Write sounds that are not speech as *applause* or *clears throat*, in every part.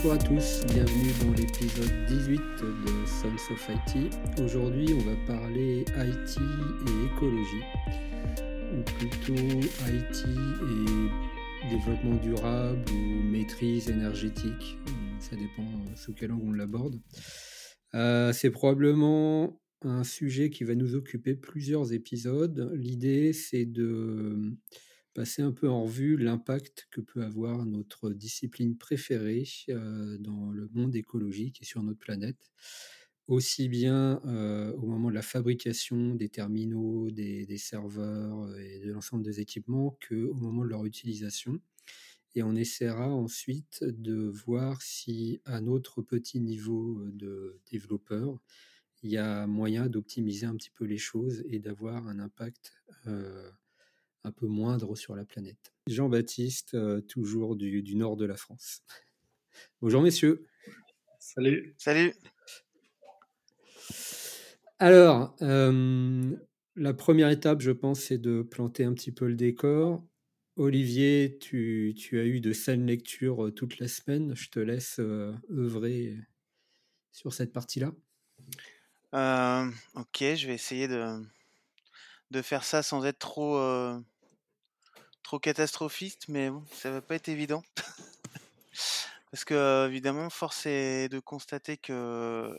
Bonjour à tous, bienvenue dans l'épisode 18 de Sons of IT. Aujourd'hui, on va parler IT et écologie, ou plutôt IT et développement durable ou maîtrise énergétique, ça dépend sous quel angle on l'aborde. Euh, c'est probablement un sujet qui va nous occuper plusieurs épisodes. L'idée, c'est de passer un peu en revue l'impact que peut avoir notre discipline préférée dans le monde écologique et sur notre planète, aussi bien au moment de la fabrication des terminaux, des, serveurs et de l'ensemble des équipements qu'au moment de leur utilisation. Et on essaiera ensuite de voir si, à notre petit niveau de développeur, il y a moyen d'optimiser un petit peu les choses et d'avoir un impact un peu moindre sur la planète. Jean-Baptiste, euh, toujours du, nord de la France. *laughs* Bonjour messieurs. Salut. Salut. Alors, euh, la première étape, je pense, c'est de planter un petit peu le décor. Olivier, tu, as eu de saines lectures euh, toute la semaine. Je te laisse œuvrer sur cette partie-là. ok, je vais essayer de, de faire ça sans être trop trop catastrophiste, mais ça va pas être évident. *laughs* Parce que évidemment, force est de constater que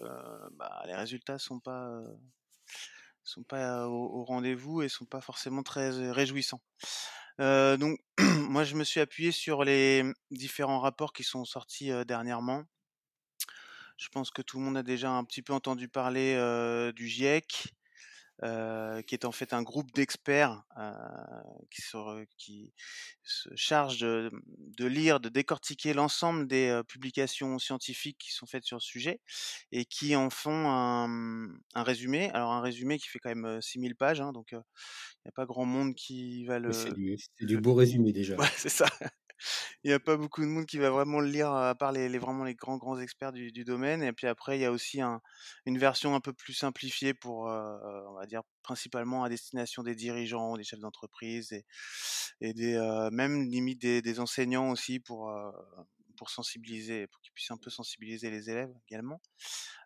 bah, les résultats sont pas sont pas au, rendez-vous et sont pas forcément très réjouissants. donc, *clears throat* moi, je me suis appuyé sur les différents rapports qui sont sortis dernièrement. Je pense que tout le monde a déjà un petit peu entendu parler du GIEC, euh, qui est en fait un groupe d'experts euh, qui, qui, se charge de, de, lire, de décortiquer l'ensemble des euh, publications scientifiques qui sont faites sur le sujet et qui en font un, un résumé. Alors un résumé qui fait quand même 6000 pages, hein, donc il n'y a pas grand monde qui va le... C'est du, du, beau résumé déjà. Ouais, c'est ça il n'y a pas beaucoup de monde qui va vraiment le lire, à part les, vraiment les grands grands experts du, domaine. Et puis après, il y a aussi une version un peu plus simplifiée pour, on va dire, principalement à destination des dirigeants, des chefs d'entreprise et, et des, même limite des, enseignants aussi pour pour sensibiliser, pour qu'ils puissent un peu sensibiliser les élèves également.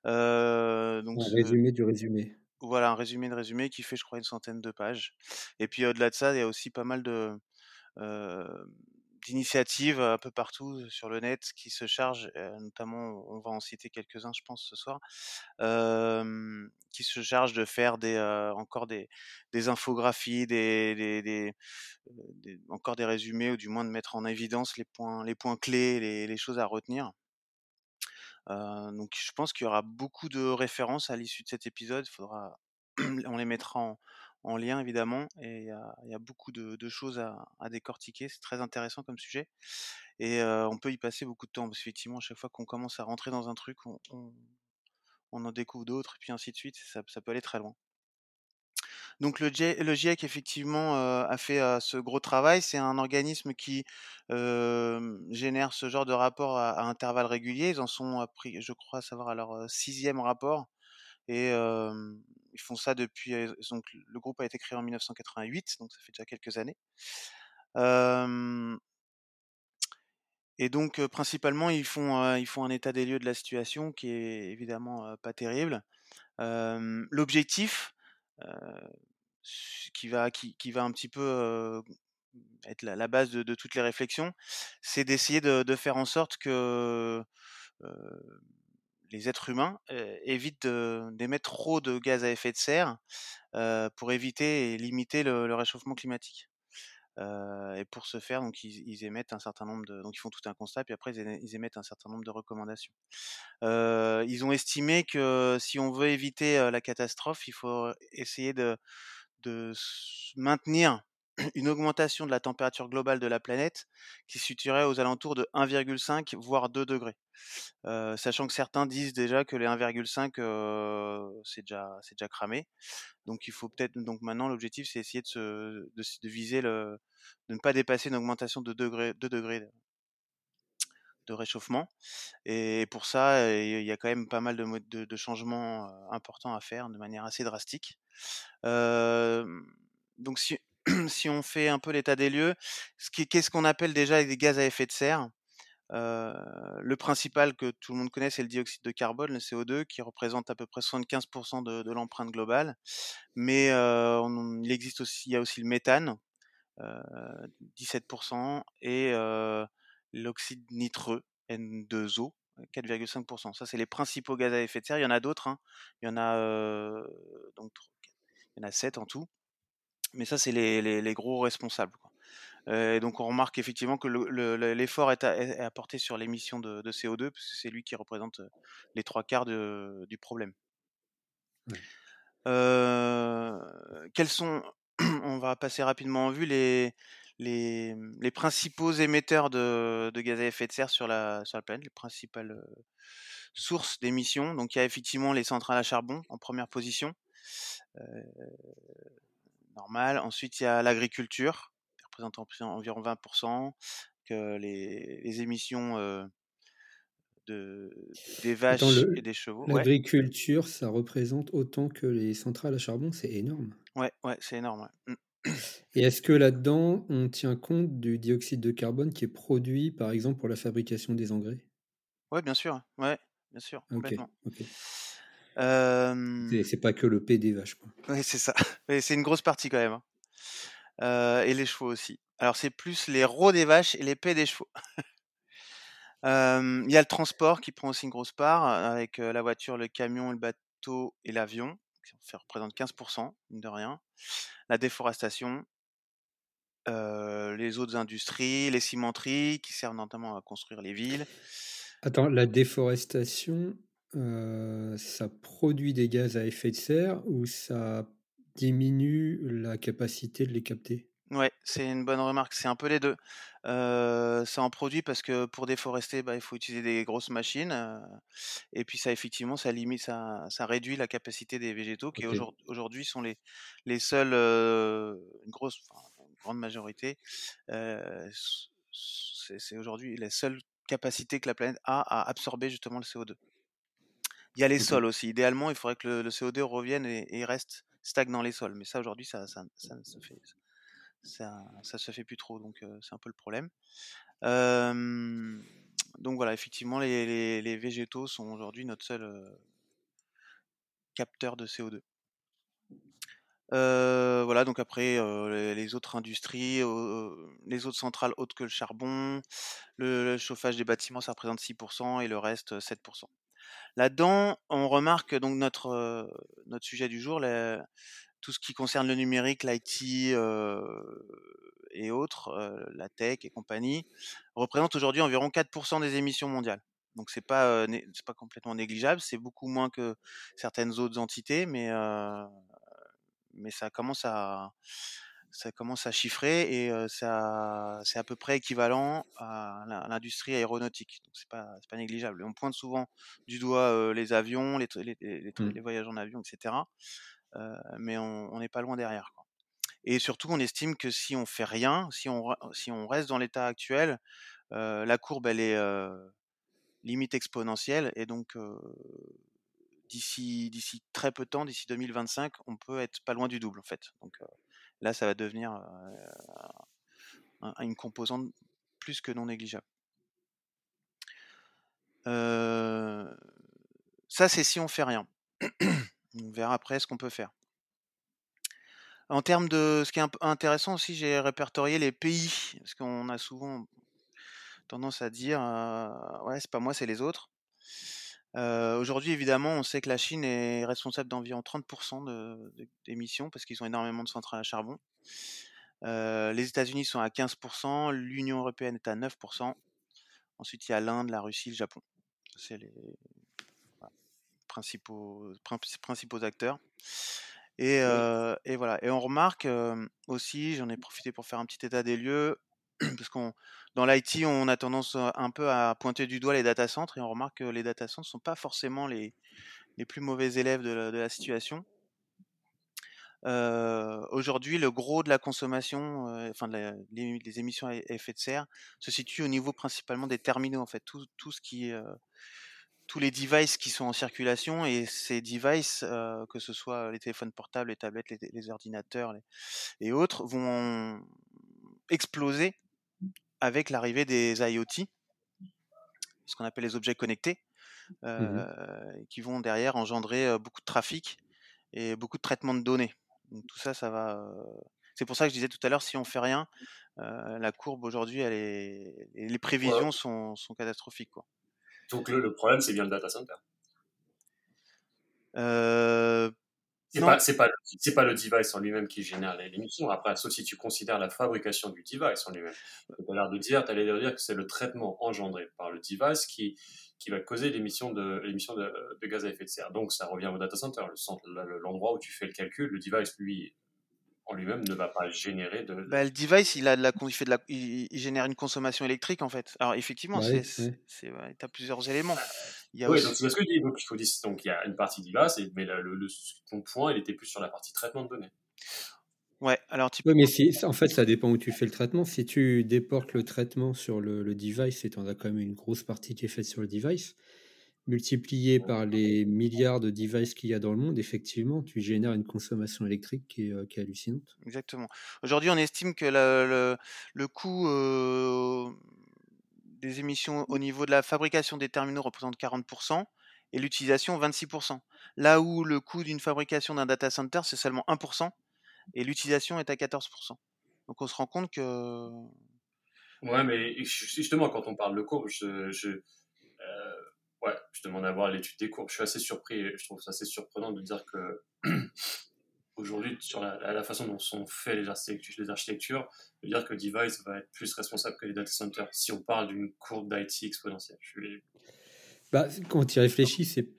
donc un résumé du résumé. Voilà, un résumé de résumé qui fait, je crois, une centaine de pages. Et puis au-delà de ça, il y a aussi pas mal de d'initiatives un peu partout sur le net qui se chargent, notamment, on va en citer quelques-uns, je pense, ce soir, qui se chargent de faire des, encore des, des infographies, des, des, encore des résumés, ou du moins de mettre en évidence les points, les points clés, les, choses à retenir. donc, je pense qu'il y aura beaucoup de références à l'issue de cet épisode. Faudra, *clears throat* on les mettra en, en lien évidemment, et il y a, beaucoup de, choses à, décortiquer. C'est très intéressant comme sujet, et on peut y passer beaucoup de temps parce qu'effectivement, à chaque fois qu'on commence à rentrer dans un truc, on, en découvre d'autres, et puis ainsi de suite. Ça, peut aller très loin. Donc le, GIEC effectivement a fait ce gros travail. C'est un organisme qui génère ce genre de rapport à, à, intervalles réguliers. Ils en sont appris, je crois, savoir à leur sixième rapport et ils font ça depuis. Donc, le groupe a été créé en 1988, donc ça fait déjà quelques années. et donc, principalement, ils font, ils font un état des lieux de la situation qui est évidemment pas terrible. L'objectif, qui va, qui, qui, va un petit peu être la, base de, toutes les réflexions, c'est d'essayer de, de, faire en sorte que les êtres humains évitent d'émettre trop de gaz à effet de serre pour éviter et limiter le, réchauffement climatique. et pour ce faire, ils, émettent un certain nombre de, font tout un constat, puis après ils, émettent un certain nombre de recommandations. ils ont estimé que si on veut éviter la catastrophe, il faut essayer de maintenir une augmentation de la température globale de la planète qui se situerait aux alentours de 1,5 voire 2 degrés. Sachant que certains disent déjà que les 1,5 euh, c'est déjà c'est déjà cramé. Donc il faut peut-être donc maintenant l'objectif c'est essayer de, se, viser le de ne pas dépasser une augmentation de 2 degrés, 2 degrés de réchauffement. Et pour ça, il y a quand même pas mal de, de, changements importants à faire de manière assez drastique. donc si *clears throat* si on fait un peu l'état des lieux, qu'est-ce qu'on appelle déjà des gaz à effet de serre? Le principal que tout le monde connaît, c'est le dioxyde de carbone, le CO2, qui représente à peu près 75% de, l'empreinte globale. Mais il existe aussi, il y a aussi le méthane, 17%, et l'oxyde nitreux, N2O, 4,5%. Ça, c'est les principaux gaz à effet de serre. Il y en a d'autres. Hein. Il donc il y en a 7 en tout. Mais ça, c'est les, les, les, gros responsables. Quoi. Euh, donc on remarque effectivement que l'effort est, est, apporté sur l'émission de, de, CO2, parce que c'est lui qui représente les trois quarts de, du problème. Euh, quels sont, *clears throat* on va passer rapidement en vue les, les, les principaux émetteurs de, de, gaz à effet de serre sur la, sur la planète, les principales sources d'émissions? Donc il y a effectivement les centrales à charbon en première position. Euh, normal. Ensuite, il y a l'agriculture, qui représente environ 20%, que les, les émissions euh, de, des vaches le- et des chevaux. Ouais, L'agriculture, ça représente autant que les centrales à charbon, c'est énorme. ouais, ouais, c'est énorme. ouais. Mm. Et est-ce que là-dedans, on tient compte du dioxyde de carbone qui est produit, par exemple, pour la fabrication des engrais? Ouais, bien sûr. Ouais, bien sûr, Ok, complètement. ok. Euh, C'est pas que le P des vaches, quoi. ouais, c'est ça. *laughs* C'est une grosse partie quand même. hein. Euh, et les chevaux aussi. Alors c'est plus les rots des vaches et les paies des chevaux. *laughs* Euh, Il y a le transport qui prend aussi une grosse part, avec la voiture, le camion, le bateau et l'avion, fait- représente 15%, mine de rien. La déforestation, euh, les autres industries, les cimenteries, qui servent notamment à construire les villes. Attends, la déforestation, euh, ça produit des gaz à effet de serre ou ça diminue la capacité de les capter? Ouais, c'est une bonne remarque. C'est un peu les deux. Euh, ça en produit parce que pour déforester, bah, il faut utiliser des grosses machines. euh, et puis ça, effectivement, ça limite, ça, ça réduit la capacité des végétaux qui aujourd- aujourd'hui sont les, les seuls, euh, une grosse, enfin, une grande majorité. c'est aujourd'hui la seule capacité que la planète a à absorber justement le CO2. Il y a les sols aussi. Idéalement, il faudrait que le, le CO2 revienne et, et reste stagne dans les sols. Mais ça, aujourd'hui, ça, ça, se fait, ça, ça se fait plus trop. Donc, euh, c'est un peu le problème. Euh, donc voilà, effectivement, les, les, les végétaux sont aujourd'hui notre seul euh, capteur de CO2. Euh, voilà, donc après, euh, les, les autres industries, euh, les autres centrales autres que le charbon, le, le chauffage des bâtiments, ça représente 6% et le reste, euh, 7%. Là-dedans, on remarque donc notre, sujet du jour, tout ce qui concerne le numérique, l'IT et autres, la tech et compagnie, représente aujourd'hui environ 4% des émissions mondiales. Donc c'est pas pas complètement négligeable, c'est beaucoup moins que certaines autres entités, mais mais ça commence à ça commence à chiffrer et euh, ça c'est à peu près équivalent à l'industrie aéronautique. Donc c'est pas négligeable. On pointe souvent du doigt euh, les avions, les, tr- les, les, les tr- Mm. les voyages en avion, etc. Euh, mais on n'est pas loin derrière. Quoi. Et surtout, on estime que si on fait rien, si on re- si on reste dans l'état actuel, la courbe elle est limite exponentielle et donc d'ici d'ici très peu de temps, d'ici 2025, on peut être pas loin du double en fait. Donc euh, là, ça va devenir euh, un- une composante plus que non négligeable. Euh, ça, c'est si on fait rien. *clears throat* on verra après ce qu'on peut faire. En termes de ce qui est intéressant aussi, j'ai répertorié les pays parce qu'on a souvent tendance à dire euh, ouais, c'est pas moi, c'est les autres. Euh, Aujourd'hui, évidemment, on sait que la Chine est responsable d'environ 30% de- de- d'émissions parce qu'ils ont énormément de centrales à charbon. Euh, les États-Unis sont à 15%, l'Union européenne est à 9%. Ensuite, il y a l'Inde, la Russie, le Japon. C'est les voilà, principaux, prin- principaux acteurs. Et, euh, et voilà. Et on remarque euh, aussi, j'en ai profité pour faire un petit état des lieux, *clears throat* parce qu'on dans l'IT, on a tendance un peu à pointer du doigt les data centers, et on remarque que les data centers ne sont pas forcément les, les plus mauvais élèves de la, situation. Euh, Aujourd'hui, le gros de la consommation, enfin de émissions à effet de serre, se situe au niveau principalement des terminaux, en fait, tout, tout ce qui, euh, tous les devices qui sont en circulation et ces devices, que ce soit les téléphones portables, les tablettes, les, ordinateurs et autres, vont exploser avec l'arrivée des IoT. ce qu'on appelle les objets connectés, Mmh qui vont derrière engendrer beaucoup de trafic et beaucoup de traitement de données. Donc tout ça, ça va. C'est pour ça que je disais tout à l'heure, si on fait rien, la courbe aujourd'hui, elle est, les prévisions sont, sont, catastrophiques, quoi. Donc le, le problème, c'est bien le data center. Euh, c'est pas, c'est pas, c'est pas le device en lui-même qui génère l'émission. Après, sauf si tu considères la fabrication du device en lui-même. Tu as l'air de dire, tu l'air de dire que c'est le traitement engendré par le device qui, qui va causer l'émission de, l'émission de, de, gaz à effet de serre. Donc, ça revient au data center, le centre, l'endroit où tu fais le calcul. Le device, lui, en lui-même ne va pas générer de. Bah, le device, il a de la, il fait de la, il, génère une consommation électrique en fait. Alors effectivement, c'est, c'est, ouais, as plusieurs éléments. Il y a oui, aussi... donc c'est ce que je dis. Donc il faut dire, donc il y a une partie device, mais le, le, ton point, il était plus sur la partie traitement de données. Ouais, alors tu peux... mais si, en fait, ça dépend où tu fais le traitement. Si tu déportes le traitement sur le, le device, et tu en as quand même une grosse partie qui est faite sur le device, multiplié par les milliards de devices qu'il y a dans le monde, effectivement, tu génères une consommation électrique qui est, euh, qui est hallucinante. Exactement. Aujourd'hui, on estime que le, le, coût euh, des émissions au niveau de la fabrication des terminaux représente 40% et l'utilisation 26%. Là où le coût d'une fabrication d'un data center, c'est seulement 1% et l'utilisation est à 14%. Donc on se rend compte que... Ouais, mais justement, quand on parle de je, je euh, Ouais, je demande à voir l'étude des courbes. Je suis assez surpris, je trouve ça assez surprenant de dire que aujourd'hui, sur la, façon dont sont faites les architectures, les architectures, de dire que Device va être plus responsable que les data centers si on parle d'une courbe d'IT exponentielle. Bah, quand tu y réfléchis, c'est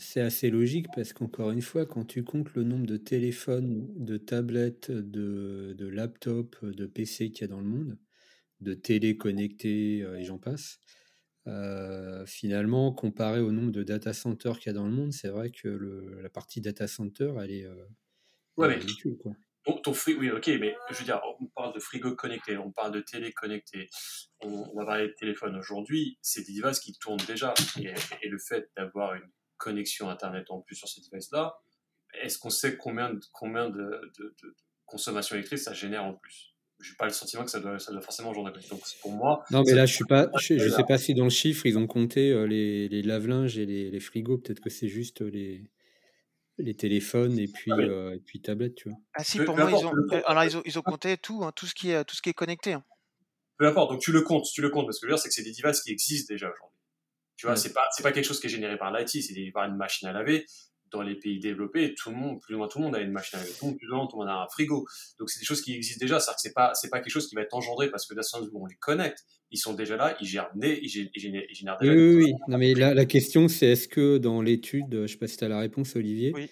c'est assez logique parce qu'encore une fois, quand tu comptes le nombre de téléphones, de tablettes, de, laptops, de PC qu'il y a dans le monde, de télé connectées euh, et j'en passe, euh, finalement, comparé au nombre de data centers qu'il y a dans le monde, c'est vrai que le, la partie data center, elle est, euh, ouais, mais. Quoi. Ton, frigo, oui, ok, mais je veux dire, on parle de frigo connecté, on parle de télé connectée, on, va parler de téléphone aujourd'hui, c'est des devices qui tournent déjà. Et, et le fait d'avoir une connexion Internet en plus sur ces devices-là, est-ce qu'on sait combien, de, combien de, de, de consommation électrique ça génère en plus? J'ai pas le sentiment que ça doit, ça doit forcément joindre. Donc pour moi. Non, mais là, je suis pas. Je, je sais pas si dans le chiffre ils ont compté euh, les, les lave-linges et les, les frigos. Peut-être que c'est juste les les téléphones et puis ah, euh, et puis tablettes, tu vois? Ah si, pour moi ils ont, alors ils ont, ils ont compté tout, hein, tout ce qui est tout ce qui est connecté. Hein. Peu importe. Donc tu le comptes, tu le comptes parce que je veux dire c'est que c'est des devices qui existent déjà aujourd'hui. Tu vois, c'est pas c'est pas quelque chose qui est généré par l'IT, c'est par une machine à laver dans les pays développés, tout le monde, plus ou moins tout le monde a une machine à laver, tout le monde, plus ou moins tout le monde a un frigo. Donc c'est des choses qui existent déjà, c'est-à-dire que c'est pas, c'est pas quelque chose qui va être engendré parce que d'un seul on les connecte, ils sont déjà là, ils gèrent, ils génèrent, ils génèrent déjà. Oui, oui, oui. Non, mais la, la question c'est est-ce que dans l'étude, je sais pas si tu as la réponse, Olivier, oui.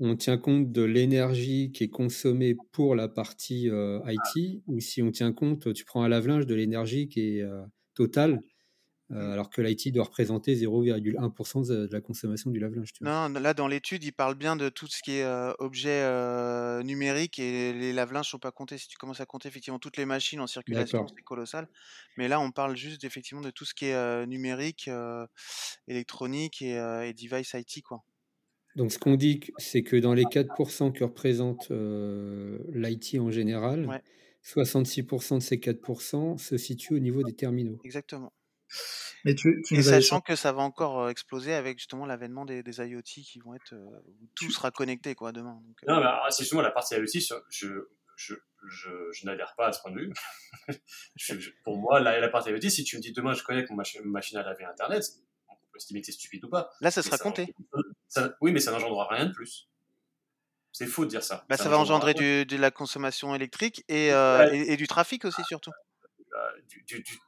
on tient compte de l'énergie qui est consommée pour la partie euh, IT ou si on tient compte, tu prends un lave-linge de l'énergie qui est euh, totale? Euh, alors que l'IT doit représenter 0,1% de la consommation du lave-linge. Non, là dans l'étude, il parle bien de tout ce qui est euh, objet euh, numérique et les lave-linges ne sont pas comptés. Si tu commences à compter effectivement toutes les machines en circulation, c'est colossal. Mais là, on parle juste effectivement de tout ce qui est numérique, électronique et, device IT. Quoi. Donc ce qu'on dit, c'est que dans les 4% que représente l'IT en général, 66% de ces 4% se situent au niveau des terminaux. Exactement. Mais tu, et sachant que ça va encore exploser avec justement l'avènement des, des, IoT qui vont être tout sera connecté quoi demain. Donc, non, mais c'est justement la partie IoT. Je, je, je, je n'adhère pas à ce point de vue. *laughs* pour moi, la, la, partie IoT, si tu me dis demain je connecte mon machine, machine à laver Internet, on peut estimer que c'est stupide ou pas. Là, ça sera compté. Ça, oui, mais ça n'engendrera rien de plus. C'est faux de dire ça. Bah, ça, va engendrer du, de la consommation électrique et, euh, et, et, du trafic aussi, surtout. du, du,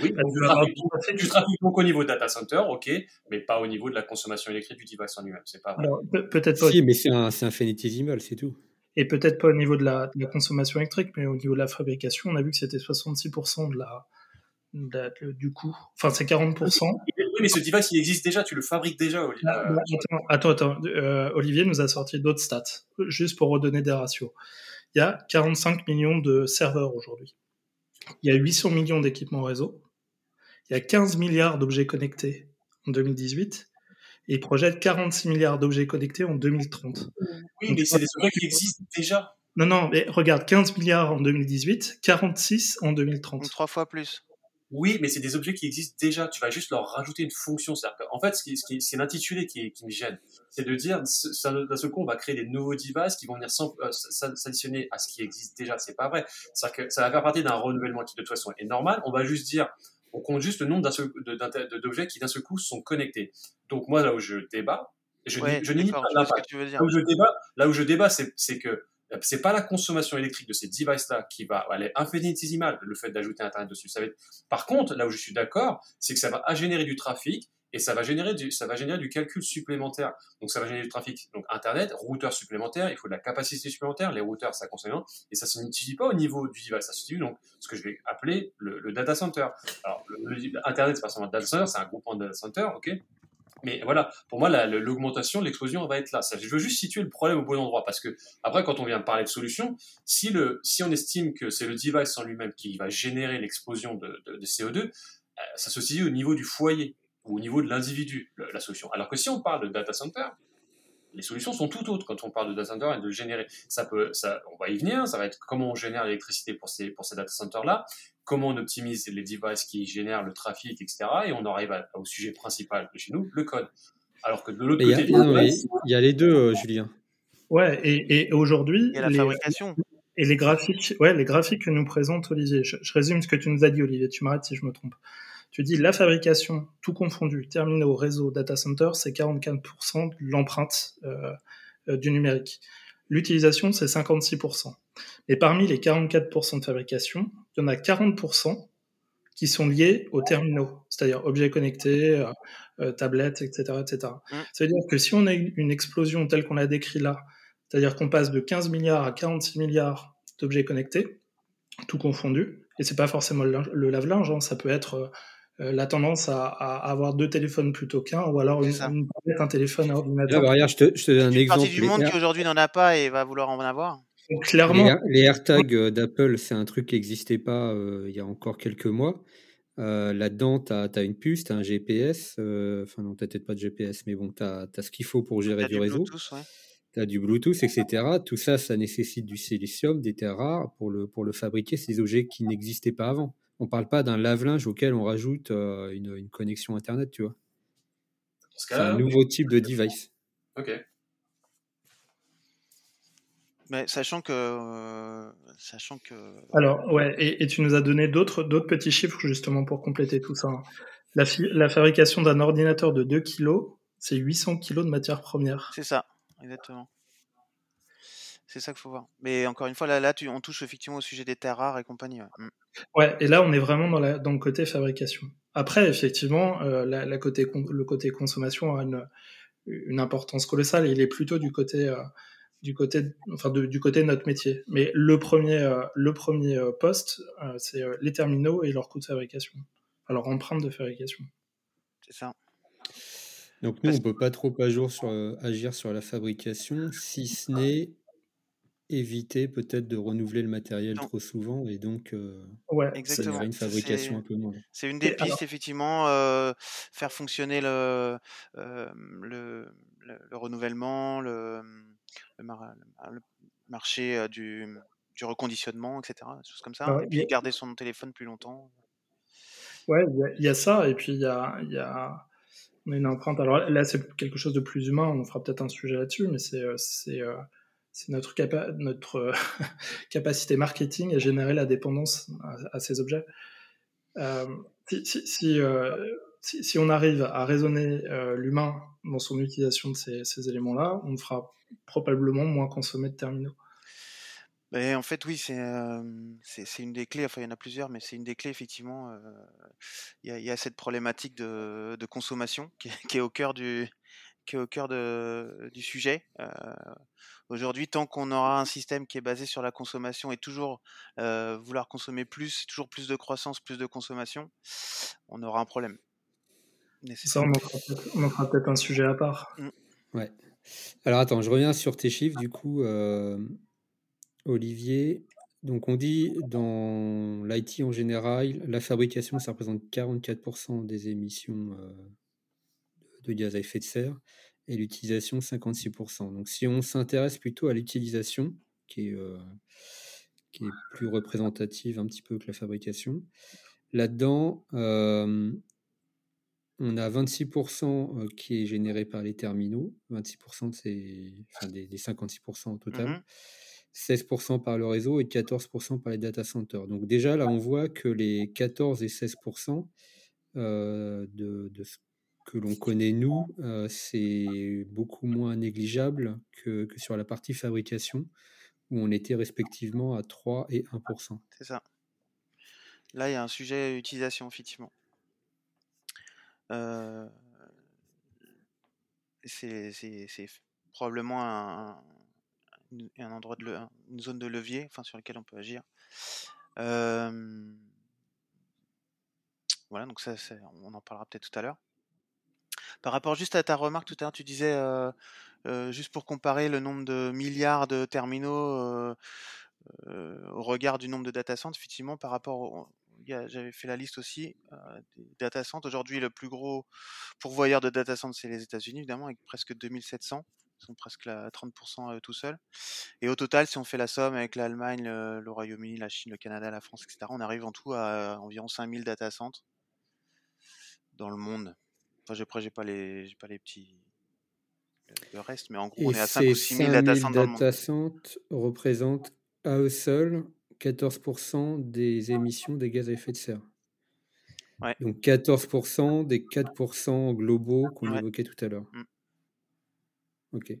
oui, du, trafic, du trafic donc au niveau data center, ok, mais pas au niveau de la consommation électrique du device en lui-même. C'est pas vrai. peut-être pas. Si, mais c'est un, un infinitésimal, c'est tout. Et peut-être pas au niveau de la, de la, consommation électrique, mais au niveau de la fabrication, on a vu que c'était 66% de la, de du coût. Enfin, c'est 40%. Oui, mais ce device, il existe déjà, tu le fabriques déjà, Olivier. Ah, bah, attends, attends, euh, Olivier nous a sorti d'autres stats, juste pour redonner des ratios. Il y a 45 millions de serveurs aujourd'hui. Il y a 800 millions d'équipements réseau. Il y a 15 milliards d'objets connectés en 2018. Et il projette 46 milliards d'objets connectés en 2030. Oui, mais c'est des objets qui existent déjà. Non, non, mais regarde, 15 milliards en 2018, 46 en 2030. trois fois plus. Oui, mais c'est des objets qui existent déjà. Tu vas juste leur rajouter une fonction. En fait, ce qui, ce qui, c'est l'intitulé qui, qui me gêne. C'est de dire, d'un seul coup, on va créer des nouveaux devices qui vont venir euh, s'additionner à ce qui existe déjà. C'est pas vrai. cest que ça va faire partie d'un renouvellement qui, de toute façon, est normal. On va juste dire, on compte juste le nombre d'objets qui, d'un seul coup, sont connectés. Donc, moi, là où je débat, je, je n'ai pas l'impact. Là où je débat, là où je débat, c'est que c'est pas la consommation électrique de ces devices-là qui va aller infinitésimale, le fait d'ajouter Internet dessus. Ça va être... Par contre, là où je suis d'accord, c'est que ça va générer du trafic et ça va générer du, ça va générer du calcul supplémentaire. Donc ça va générer du trafic. Donc Internet, routeur supplémentaire, il faut de la capacité supplémentaire. Les routeurs, ça consomme et ça se n'utilise pas au niveau du device. Ça se donc ce que je vais appeler le, data center. Alors Internet, c'est pas seulement un data center, c'est un groupement de data center, ok? Mais voilà, pour moi, l'augmentation, l'explosion va être là. je veux juste situer le problème au bon endroit parce que après, quand on vient parler de solution, si on estime que c'est le device en lui-même qui va générer l'explosion de, de, CO2, euh, ça se situe au niveau du foyer ou au niveau de l'individu, la solution. Alors que si on parle de data center, les solutions sont tout autres quand on parle de data center et de générer. Ça peut, ça, on va y venir. Ça va être comment on génère l'électricité pour ces, data centers là, comment on optimise les devices qui génèrent le trafic, etc. Et on arrive au sujet principal de chez nous, le code. Alors que de l'autre côté, il y, a les deux, euh, Julien. Ouais, et, et aujourd'hui, la fabrication. Et les graphiques, ouais, les graphiques que nous présente Olivier. Je, je résume ce que tu nous as dit, Olivier. Tu m'arrêtes si je me trompe. Tu dis la fabrication, tout confondu, terminaux, réseau, data center, c'est 44% de l'empreinte euh, euh, du numérique. L'utilisation, c'est 56%. Mais parmi les 44% de fabrication, il y en a 40% qui sont liés aux terminaux, c'est-à-dire objets connectés, euh, tablettes, etc., etc. Mmh. Ça veut dire que si on a une explosion telle qu'on l'a décrit là, c'est-à-dire qu'on passe de 15 milliards à 46 milliards d'objets connectés, tout confondu, et c'est pas forcément le, lave-linge, hein, ça peut être euh, la tendance à, avoir deux téléphones plutôt qu'un, ou alors une, un téléphone, un ordinateur. je, te, je te donne un exemple. partie du monde qui aujourd'hui n'en a pas et va vouloir en avoir. Clairement. Les, AirTags euh, d'Apple, c'est un truc qui n'existait pas euh, il y a encore quelques mois. Là-dedans, tu as, une puce, tu as un GPS. Enfin, non, tu peut-être pas de GPS, mais bon, tu as, ce qu'il faut pour gérer du, réseau. Tu as du Bluetooth, etc. Tout ça, ça nécessite du silicium, des terres rares pour le, pour le fabriquer, ces objets qui n'existaient pas avant on parle pas d'un lave-linge auquel on rajoute euh, une, connexion Internet, tu vois. C'est un nouveau type de device. Ok. Mais sachant que, euh, sachant que. Alors ouais, et, tu nous as donné d'autres d'autres petits chiffres justement pour compléter tout ça. La, la fabrication d'un ordinateur de 2 kg, c'est 800 kg de matière première. C'est ça, exactement. C'est ça qu'il faut voir. Mais encore une fois, là, là tu, on touche effectivement au sujet des terres rares et compagnie. Ouais, mmh. et là, on est vraiment dans, la, dans le côté fabrication. Après, effectivement, euh, la, côté, le côté consommation a une, une, importance colossale. Il est plutôt du côté, euh, du côté, enfin, du côté de notre métier. Mais le premier, euh, le premier poste, c'est les terminaux et leur coût de fabrication. Alors, empreinte de fabrication. C'est ça. Donc nous, on peut pas trop agir sur, agir sur la fabrication, si ce n'est éviter peut-être de renouveler le matériel trop souvent et donc euh, ouais, exactement. une fabrication un peu moins. C'est une des pistes, effectivement, euh, faire fonctionner le, euh, le, le, renouvellement, le, le, marché du, du, reconditionnement, etc. Choses comme ça. Et puis garder son téléphone plus longtemps? Ouais, il y, a ça, et puis il y a, y a une empreinte. Alors là, c'est quelque chose de plus humain, on fera peut-être un sujet là-dessus, mais c'est c'est notre, notre *laughs* capacité marketing à générer la dépendance à, ces objets. Euh, euh, si, on arrive à raisonner euh, l'humain dans son utilisation de ces, éléments-là, on fera probablement moins consommer de terminaux. Ben, en fait, oui, c'est c'est une des clés. Enfin, il y en a plusieurs, mais c'est une des clés, effectivement. Il y, a, cette problématique de, consommation qui est, au cœur du, qui est au cœur du sujet. Aujourd'hui, tant qu'on aura un système qui est basé sur la consommation et toujours vouloir consommer plus, toujours plus de croissance, plus de consommation, on aura un problème. Ça, on en fera peut-être un sujet à part. Mmh. Ouais. Alors attends, je reviens sur tes chiffres du coup, Olivier. Donc on dit dans l'IT en général, la fabrication, ça représente 44% des émissions de gaz à effet de serre et l'utilisation 56%. Donc si on s'intéresse plutôt à l'utilisation, qui est, euh, qui est plus représentative un petit peu que la fabrication, Là-dedans, on a 26% qui est généré par les terminaux. 26% c'est enfin, des, 56% au total. 16% mmh par le réseau et 14% par les data centers. Donc déjà là, on voit que les 14 et 16% de, de, ce que l'on connaît nous, c'est beaucoup moins négligeable que, que, sur la partie fabrication, où on était respectivement à 3 et 1%. C'est ça. Là, il y a un sujet utilisation, effectivement. Euh, c'est probablement un, endroit une zone de levier, enfin sur lequel on peut agir. Euh, voilà, donc ça, on en parlera peut-être tout à l'heure. Par rapport juste à ta remarque tout à l'heure, tu disais euh, juste pour comparer le nombre de milliards de terminaux au regard du nombre de data centers, effectivement, par rapport au, j'avais fait la liste aussi des data centers. Aujourd'hui, le plus gros pourvoyeur de data centers, c'est les États-Unis, évidemment, avec presque 2700. Ils sont presque à 30% à eux tout seuls. Et au total, si on fait la somme avec l'Allemagne, le, Royaume-Uni, la Chine, le Canada, la France, etc., on arrive en tout à environ 5000 data centers dans le monde. Enfin, après, j'ai pas les, pas les petits, le, reste, mais en gros, on est à 5 ou 6000 data centers. Les data centers représentent à eux seuls 14% des émissions des gaz à effet de serre. Donc 14% des 4% globaux qu'on évoquait tout à l'heure. Mm. Ok.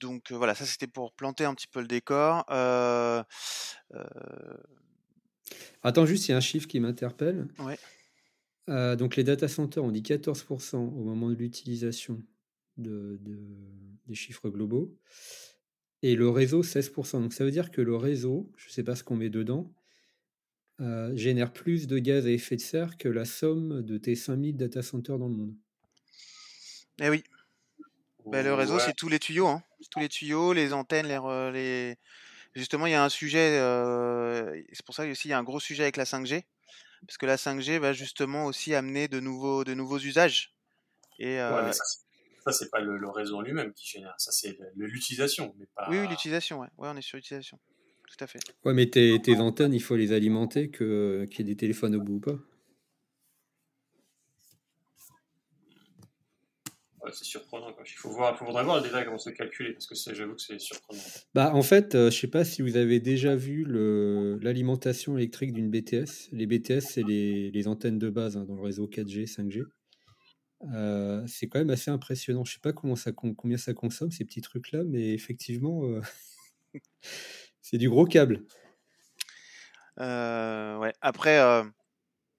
donc voilà, ça c'était pour planter un petit peu le décor. Euh, Attends, juste, il y a un chiffre qui m'interpelle. Ouais. Euh, donc les data centers, on dit 14% au moment de l'utilisation de, des chiffres globaux. Et le réseau, 16%. Donc ça veut dire que le réseau, je ne sais pas ce qu'on met dedans, euh, génère plus de gaz à effet de serre que la somme de tes 5000 data centers dans le monde. Eh oui. Bah, le réseau, c'est tous les tuyaux. Hein. Tous les tuyaux, les antennes, les, les... Justement, il y a un sujet, euh, c'est pour ça qu'il y a un gros sujet avec la 5G, parce que la 5G va justement aussi amener de nouveaux, de nouveaux usages. Et, euh, ça, c'est pas le, réseau en lui-même qui génère, ça c'est l'utilisation. Oui, oui l'utilisation, ouais. ouais. on est sur l'utilisation. Tout à fait. Ouais, mais tes, tes antennes, il faut les alimenter, que, qu'il y ait des téléphones au bout ou pas? Ouais, c'est surprenant. Il faut voir, faudrait voir le détail comment c'est calculé parce que j'avoue que c'est surprenant. Bah, en fait, euh, je sais pas si vous avez déjà vu l'alimentation électrique d'une BTS. Les BTS, c'est les, les antennes de base hein, dans le réseau 4G, 5G. Euh, c'est quand même assez impressionnant. Je sais pas comment ça, combien ça consomme ces petits trucs-là, mais effectivement, euh, *laughs* c'est du gros câble. Euh, ouais. Après,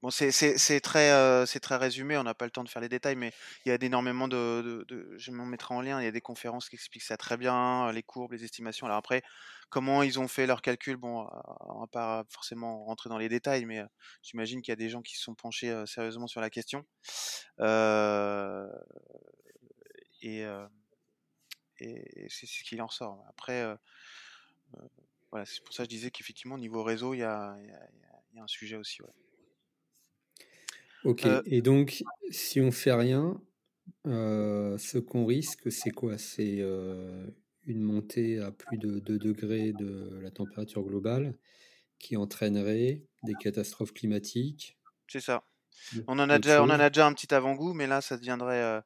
bon, c'est très, c'est très résumé. On n'a pas le temps de faire les détails, mais il y a énormément de, je m'en mettrai en lien. Il y a des conférences qui expliquent ça très bien, les courbes, les estimations. Alors après, comment ils ont fait leurs calculs, bon, on va pas forcément rentrer dans les détails, mais j'imagine qu'il y a des gens qui se sont penchés sérieusement sur la question. et, c'est ce qu'il en sort. Après, c'est pour ça que je disais qu'effectivement, au niveau réseau, il y a, un sujet aussi. Ok, et donc, si on fait rien, ce qu'on risque, c'est quoi? C'est une montée à plus de 2 degrés de la température globale qui entraînerait des catastrophes climatiques. C'est ça. On en, a déjà, on en a déjà un petit avant-goût, mais là, ça deviendrait, euh,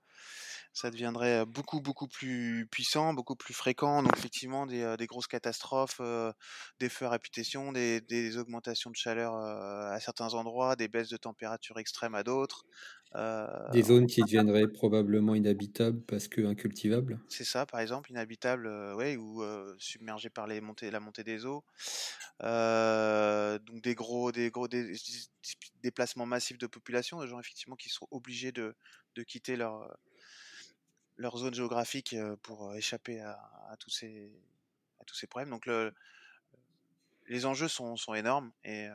ça deviendrait beaucoup, beaucoup plus puissant, beaucoup plus fréquent. Donc, effectivement, des, des grosses catastrophes, euh, des feux à réputation, des, des augmentations de chaleur à certains endroits, des baisses de température extrêmes à d'autres. Euh, des zones qui deviendraient probablement inhabitables parce que incultivables. C'est ça, par exemple, inhabitables, ouais, ou submergées par les montées, la montée des eaux. donc des gros, des gros déplacements massifs de population, des gens effectivement qui seront obligés de, de quitter leur leur zone géographique pour échapper à, tous ces à tous ces problèmes. Donc le, les enjeux sont, sont énormes et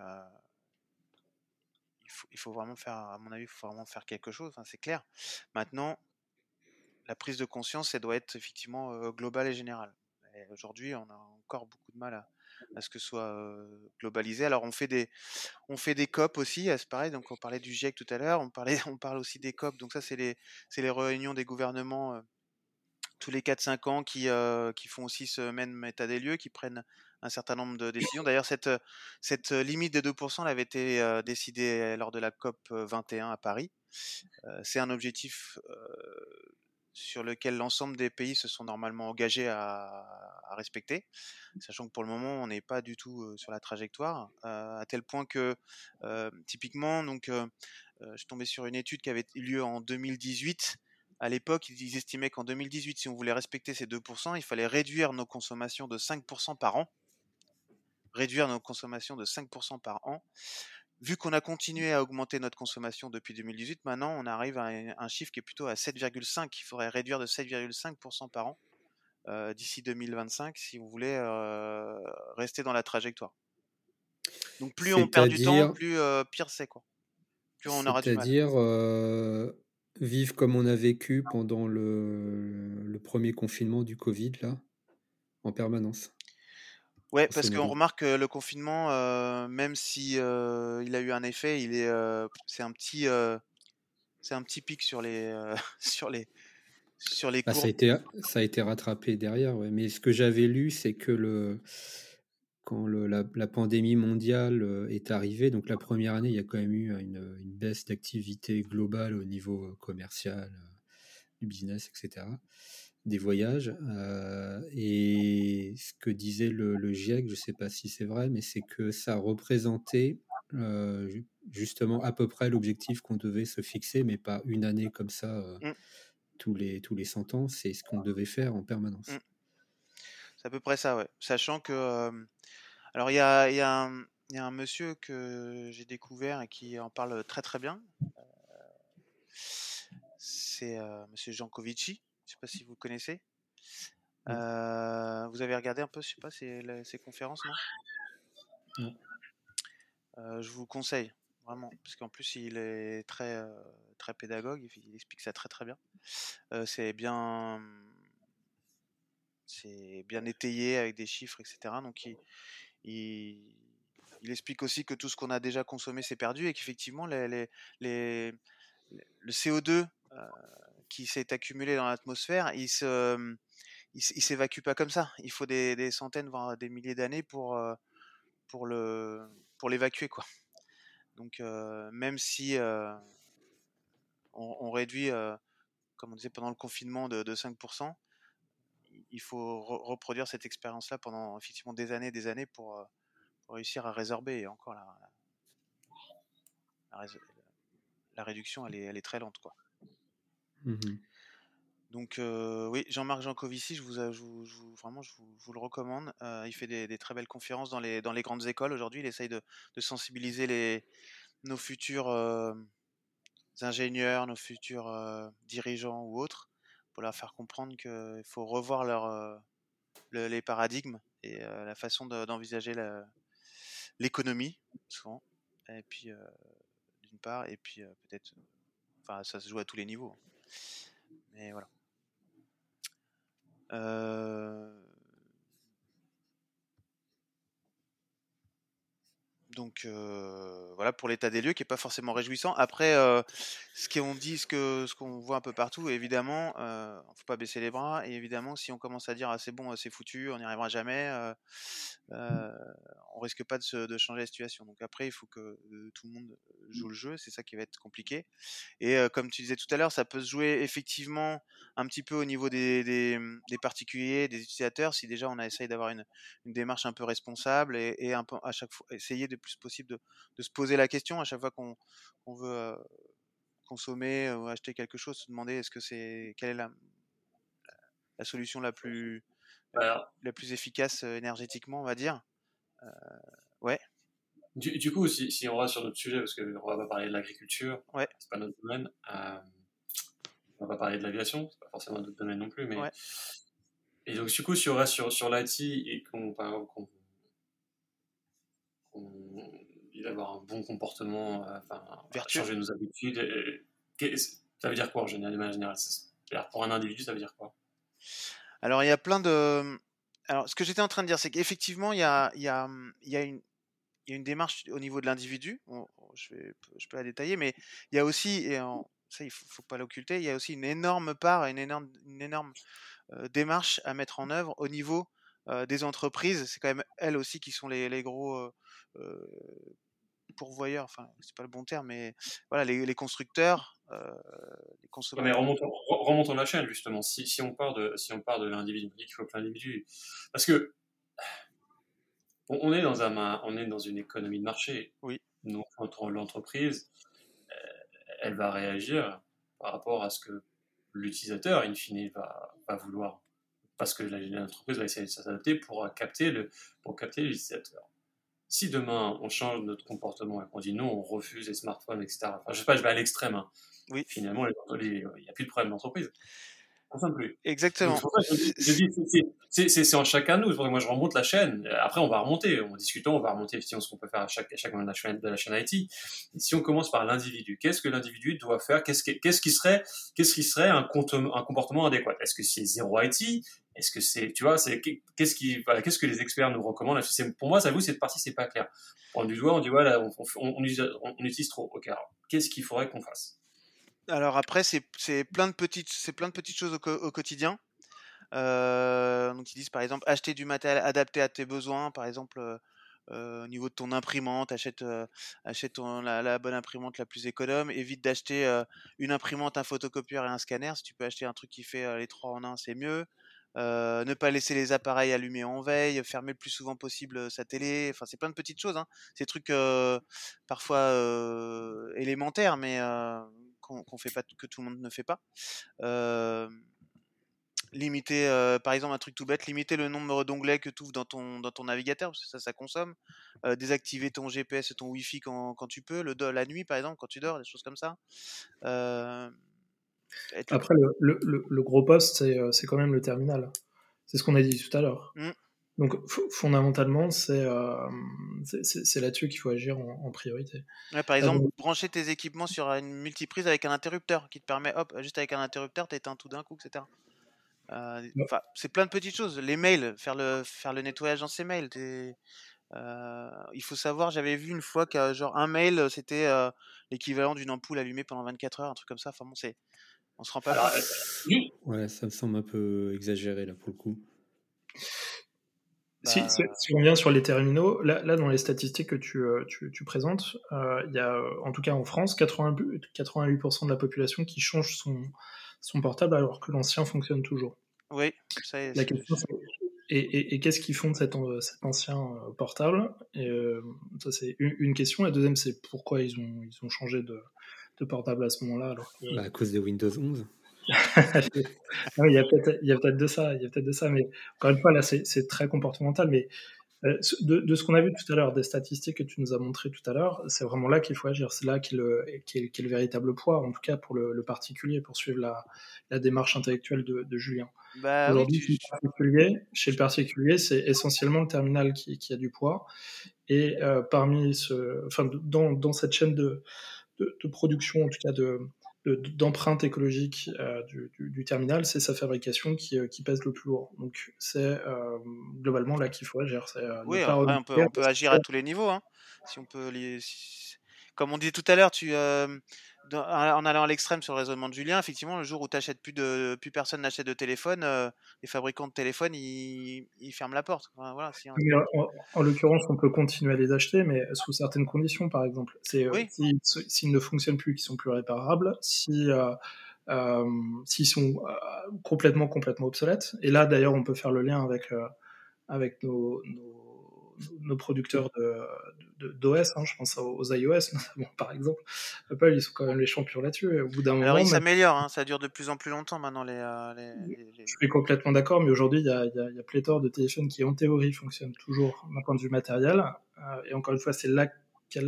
il faut vraiment faire, à mon avis, il faut vraiment faire quelque chose, c'est clair. Maintenant, la prise de conscience, elle doit être effectivement globale et générale. Aujourd'hui, on a encore beaucoup de mal à, ce que ce soit globalisé. Alors, on fait des, on fait des COP aussi, c'est pareil. Donc, on parlait du GIEC tout à l'heure, on parlait, *laughs* on parle aussi des COP. Donc, ça, c'est les, c'est les réunions des gouvernements tous les 4-5 ans qui, qui font aussi ce même état des lieux, qui prennent un certain nombre de décisions. D'ailleurs, cette, cette limite des 2%, elle avait été décidée lors de la COP 21 à Paris. C'est un objectif sur lequel l'ensemble des pays se sont normalement engagés à, respecter, sachant que pour le moment on n'est pas du tout sur la trajectoire, à tel point que typiquement, donc, je suis tombé sur une étude qui avait eu lieu en 2018. À l'époque, ils estimaient qu'en 2018, si on voulait respecter ces 2%, il fallait réduire nos consommations de 5% par an. Réduire nos consommations de 5% par an vu qu'on a continué à augmenter notre consommation depuis 2018, maintenant on arrive à un, chiffre qui est plutôt à 7,5. Il faudrait réduire de 7,5% par an euh, d'ici 2025 si on voulait euh, rester dans la trajectoire. Donc plus on perd du temps, plus euh, pire c'est quoi. Plus on aura du mal. C'est-à-dire vivre comme on a vécu pendant le, le premier confinement du Covid là, en permanence. Ouais, parce qu'on remarque que le confinement, même si il a eu un effet, il est, c'est un petit, c'est un petit pic sur les, *laughs* sur les, sur les bah, ça, a été, ça a été rattrapé derrière, ouais. Mais ce que j'avais lu, c'est que le, quand le, la, la, pandémie mondiale est arrivée, donc la première année, il y a quand même eu une, une baisse d'activité globale au niveau commercial, du business, etc des voyages. Euh, et ce que disait le, GIEC, je ne sais pas si c'est vrai, mais c'est que ça représentait euh, justement à peu près l'objectif qu'on devait se fixer, mais pas une année comme ça euh, mmh. tous, les, tous les 100 ans. C'est ce qu'on devait faire en permanence. Mmh. C'est à peu près ça, ouais. Sachant que. alors, il y a, y, a y a, un monsieur que j'ai découvert et qui en parle très très bien. c'est monsieur Jancovici je sais pas si vous connaissez. Euh, vous avez regardé un peu, je sais pas, ces, conférences, non? Euh, Je vous conseille, vraiment, parce qu'en plus il est très, euh, très pédagogue, il, explique ça très très bien. c'est bien, c'est bien étayé avec des chiffres, etc. Donc il, il, explique aussi que tout ce qu'on a déjà consommé c'est perdu et qu'effectivement les, les, les, le CO2 qui s'est accumulé dans l'atmosphère, il se, s'évacue pas comme ça. Il faut des, centaines, voire des milliers d'années pour, l'évacuer, quoi. Donc, même si on, réduit, comme on disait pendant le confinement, de, 5%, il faut reproduire cette expérience-là pendant effectivement des années, des années pour, réussir à résorber. Et encore la, la, réduction, elle est, elle est très lente, quoi. Mmh Donc oui, Jean-Marc Jancovici, je vous, vraiment, je vous, le recommande. il fait des, très belles conférences dans les, dans les grandes écoles aujourd'hui. Il essaye de, sensibiliser les, nos futurs ingénieurs, nos futurs dirigeants ou autres, pour leur faire comprendre qu'il faut revoir leur, les paradigmes et la façon d'envisager l'économie, souvent. Et puis, d'une part, et puis peut-être, enfin, ça se joue à tous les niveaux. Mais voilà. Euh, donc euh, voilà pour l'état des lieux qui est pas forcément réjouissant. Après, euh, ce qu'on dit, ce que ce qu'on voit un peu partout, évidemment, euh, faut pas baisser les bras. Et évidemment, si on commence à dire ah, c'est bon, c'est foutu, on n'y arrivera jamais, on risque pas de, de, changer la situation. Donc après, il faut que tout le monde joue le jeu. C'est ça qui va être compliqué. Et comme tu disais tout à l'heure, ça peut se jouer effectivement un petit peu au niveau des, des, particuliers, des utilisateurs. Si déjà on a essayé d'avoir une, démarche un peu responsable et, et un peu à chaque fois essayer de plus possible de, de se poser la question à chaque fois qu'on veut consommer ou acheter quelque chose, se demander est-ce que c'est quelle est la, la solution la plus la plus efficace énergétiquement, on va dire. ouais. Du, du, coup, si, si, on va sur notre sujet, parce qu'on va parler de l'agriculture, ouais. c'est pas notre domaine. Euh, on va parler de l'aviation, c'est pas forcément notre domaine non plus, mais. Et donc, du coup, si on reste sur, sur l'IT et qu'on il avoir un bon comportement, euh, enfin, changer nos habitudes. ça veut dire quoi en général, en général Pour un individu, ça veut dire quoi? Alors, il y a plein de. Alors, ce que j'étais en train de dire, c'est qu'effectivement, il y a, il y, a, il y, a une, il y a une démarche au niveau de l'individu. je, vais, je peux la détailler, mais il y a aussi, et ça, il faut, faut pas l'occulter, il y a aussi une énorme part, une énorme, une énorme démarches à mettre en œuvre au niveau des entreprises. C'est quand même elles aussi qui sont les, les gros pourvoyeurs, enfin c'est pas le bon terme, mais voilà les, les constructeurs, les consommateurs. mais remontons, remontons, la chaîne justement. Si, si on part de si on part de l'individu, il faut que l'individu, parce que on, est dans un on est dans une économie de marché. Oui. Donc l'entreprise, elle va réagir par rapport à ce que l'utilisateur, in fine, va, va vouloir parce que l'entreprise va essayer de s'adapter pour capter le pour capter l'utilisateur si demain on change notre comportement et qu'on dit non, on refuse les smartphones, etc. Enfin, je sais pas, je vais à l'extrême. Hein. Oui. Finalement, il n'y a plus de problème d'entreprise. plus. Exactement. C'est en chacun de nous. Moi, je remonte la chaîne. Après, on va remonter. En discutant, on va remonter effectivement ce qu'on peut faire à chaque, à chaque moment de la chaîne, de la chaîne IT. Et si on commence par l'individu, qu'est-ce que l'individu doit faire? Qu'est-ce qui, qui serait, qu'est-ce qui serait un, un comportement adéquat? Est-ce que c'est zéro IT est-ce que c'est, tu vois, c'est qu'est-ce qui, qu'est-ce que les experts nous recommandent? Pour moi, ça vous cette partie, c'est pas clair. On du doigt, on dit voilà, on, utilise, trop. Ok, alors qu'est-ce qu'il faudrait qu'on fasse? Alors après, c'est plein de petites, c'est plein de petites choses au, quotidien. Euh, donc ils disent par exemple acheter du matériel adapté à tes besoins, par exemple. Euh, euh, au niveau de ton imprimante, achète, la, la, bonne imprimante la plus économe, évite d'acheter une imprimante, un photocopieur et un scanner. Si tu peux acheter un truc qui fait les trois en un, c'est mieux. Ne pas laisser les appareils allumés en veille, fermer le plus souvent possible sa télé. Enfin, c'est plein de petites choses. Hein. C'est trucs euh, parfois élémentaires, mais qu'on fait pas, que tout le monde ne fait pas. limiter, par exemple, un truc tout bête, limiter le nombre d'onglets que tu ouvres dans ton, dans ton navigateur, parce que ça, ça consomme. désactiver ton GPS et ton Wi-Fi quand, quand tu peux, le, la nuit, par exemple, quand tu dors, des choses comme ça. Après, le, le, le, gros poste, c'est, euh, c'est quand même le terminal. C'est ce qu'on a dit tout à l'heure. Mmh. Donc fondamentalement, c'est, euh, là-dessus qu'il faut agir en, priorité. par exemple, brancher tes équipements sur une multiprise avec un interrupteur qui te permet, hop, juste avec un interrupteur, t'éteins tout d'un coup, etc. Euh, c'est plein de petites choses. Les mails, faire le, faire le nettoyage dans ses mails. il faut savoir, j'avais vu une fois genre un mail, c'était l'équivalent d'une ampoule allumée pendant 24 heures, un truc comme ça. Enfin bon, c'est on se rend pas compte. Euh, ouais, ça me semble un peu exagéré là pour le coup. Si, bah si, on vient sur les terminaux, là, là dans les statistiques que tu, euh, tu, tu présentes, euh, il y a en tout cas en France 80, 88% de la population qui change son, son portable alors que l'ancien fonctionne toujours. Oui, ça est, La question et, et, et qu'est-ce qu'ils font de cet, cet ancien portable? Et, Ça c'est une, une, question. La deuxième c'est pourquoi ils ont, ils ont changé de, de portable à ce moment-là. Alors bah, à cause de Windows 11 *laughs* il y a peut-être de ça, il y a peut-être de ça, mais encore une fois là c'est très comportemental. Mais euh, de, ce qu'on a vu tout à l'heure, des statistiques que tu nous as montrées tout à l'heure, c'est vraiment là qu'il faut agir. C'est là qu'il qu est, le véritable poids, en tout cas pour le, particulier, pour suivre la, la démarche intellectuelle de, Julien. Bah, Aujourd'hui, chez le particulier, c'est essentiellement le terminal qui, qui, a du poids. Et euh, parmi ce, enfin, dans, dans cette chaîne de, de, production, en tout cas de, d'empreinte écologique euh, du, terminal, c'est sa fabrication qui, euh, qui, pèse le plus lourd. Donc c'est euh, globalement là qu'il faut agir. oui, on, peut, on, peut, agir à tous les niveaux. Hein. Si on peut les, Comme on disait tout à l'heure, tu, en allant à l'extrême sur le raisonnement de Julien, effectivement, le jour où t'achètes plus de plus personne n'achète de téléphone, euh, les fabricants de téléphone ils, ils ferment la porte. voilà, en, l'occurrence, on peut continuer à les acheter, mais sous certaines conditions, par exemple. C'est euh, s'ils ne fonctionnent plus, qu'ils sont plus réparables, si euh, s'ils sont complètement complètement obsolètes. Et là, d'ailleurs, on peut faire le lien avec avec nos nos producteurs d'OS, hein, je pense aux iOS *laughs* par exemple. Apple, ils sont quand même les champions là-dessus. Au bout d'un moment, Alors ils s'améliorent, hein, ça dure de plus en plus longtemps maintenant. Les, euh, Je suis complètement d'accord, mais aujourd'hui, il y a, y, a, pléthore de téléphones qui, en théorie, fonctionnent toujours d'un point de vue matériel. Euh, et encore une fois, c'est là qu'a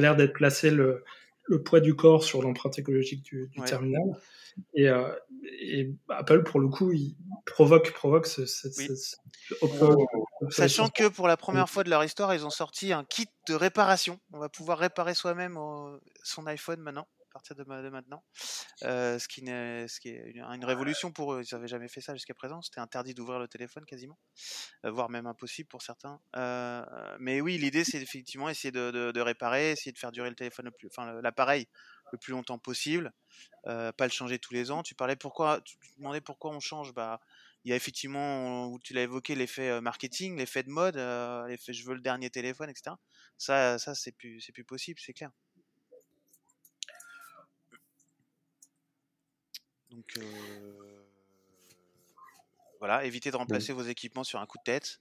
l'air d'être placé le, le poids du corps sur l'empreinte écologique du, terminal. Et, euh, et, Apple, pour le coup, il provoque, provoque ce, Sachant que pour la première fois de leur histoire, ils ont sorti un kit de réparation. On va pouvoir réparer soi-même son iPhone maintenant partir de, maintenant. Euh, ce, qui ce qui est une, révolution pour eux. Ils n'avaient jamais fait ça jusqu'à présent. C'était interdit d'ouvrir le téléphone quasiment, euh, voire même impossible pour certains. Euh, mais oui, l'idée c'est effectivement essayer de, réparer, essayer de faire durer le téléphone enfin l'appareil le plus longtemps possible, pas le changer tous les ans. Tu parlais pourquoi, tu demandais pourquoi on change. Bah, il y a effectivement, tu l'as évoqué, l'effet marketing, l'effet de mode, l'effet je veux le dernier téléphone, etc. Ça, ça c'est plus, c'est plus possible, c'est clair. Donc voilà, évitez de remplacer vos équipements sur un coup de tête.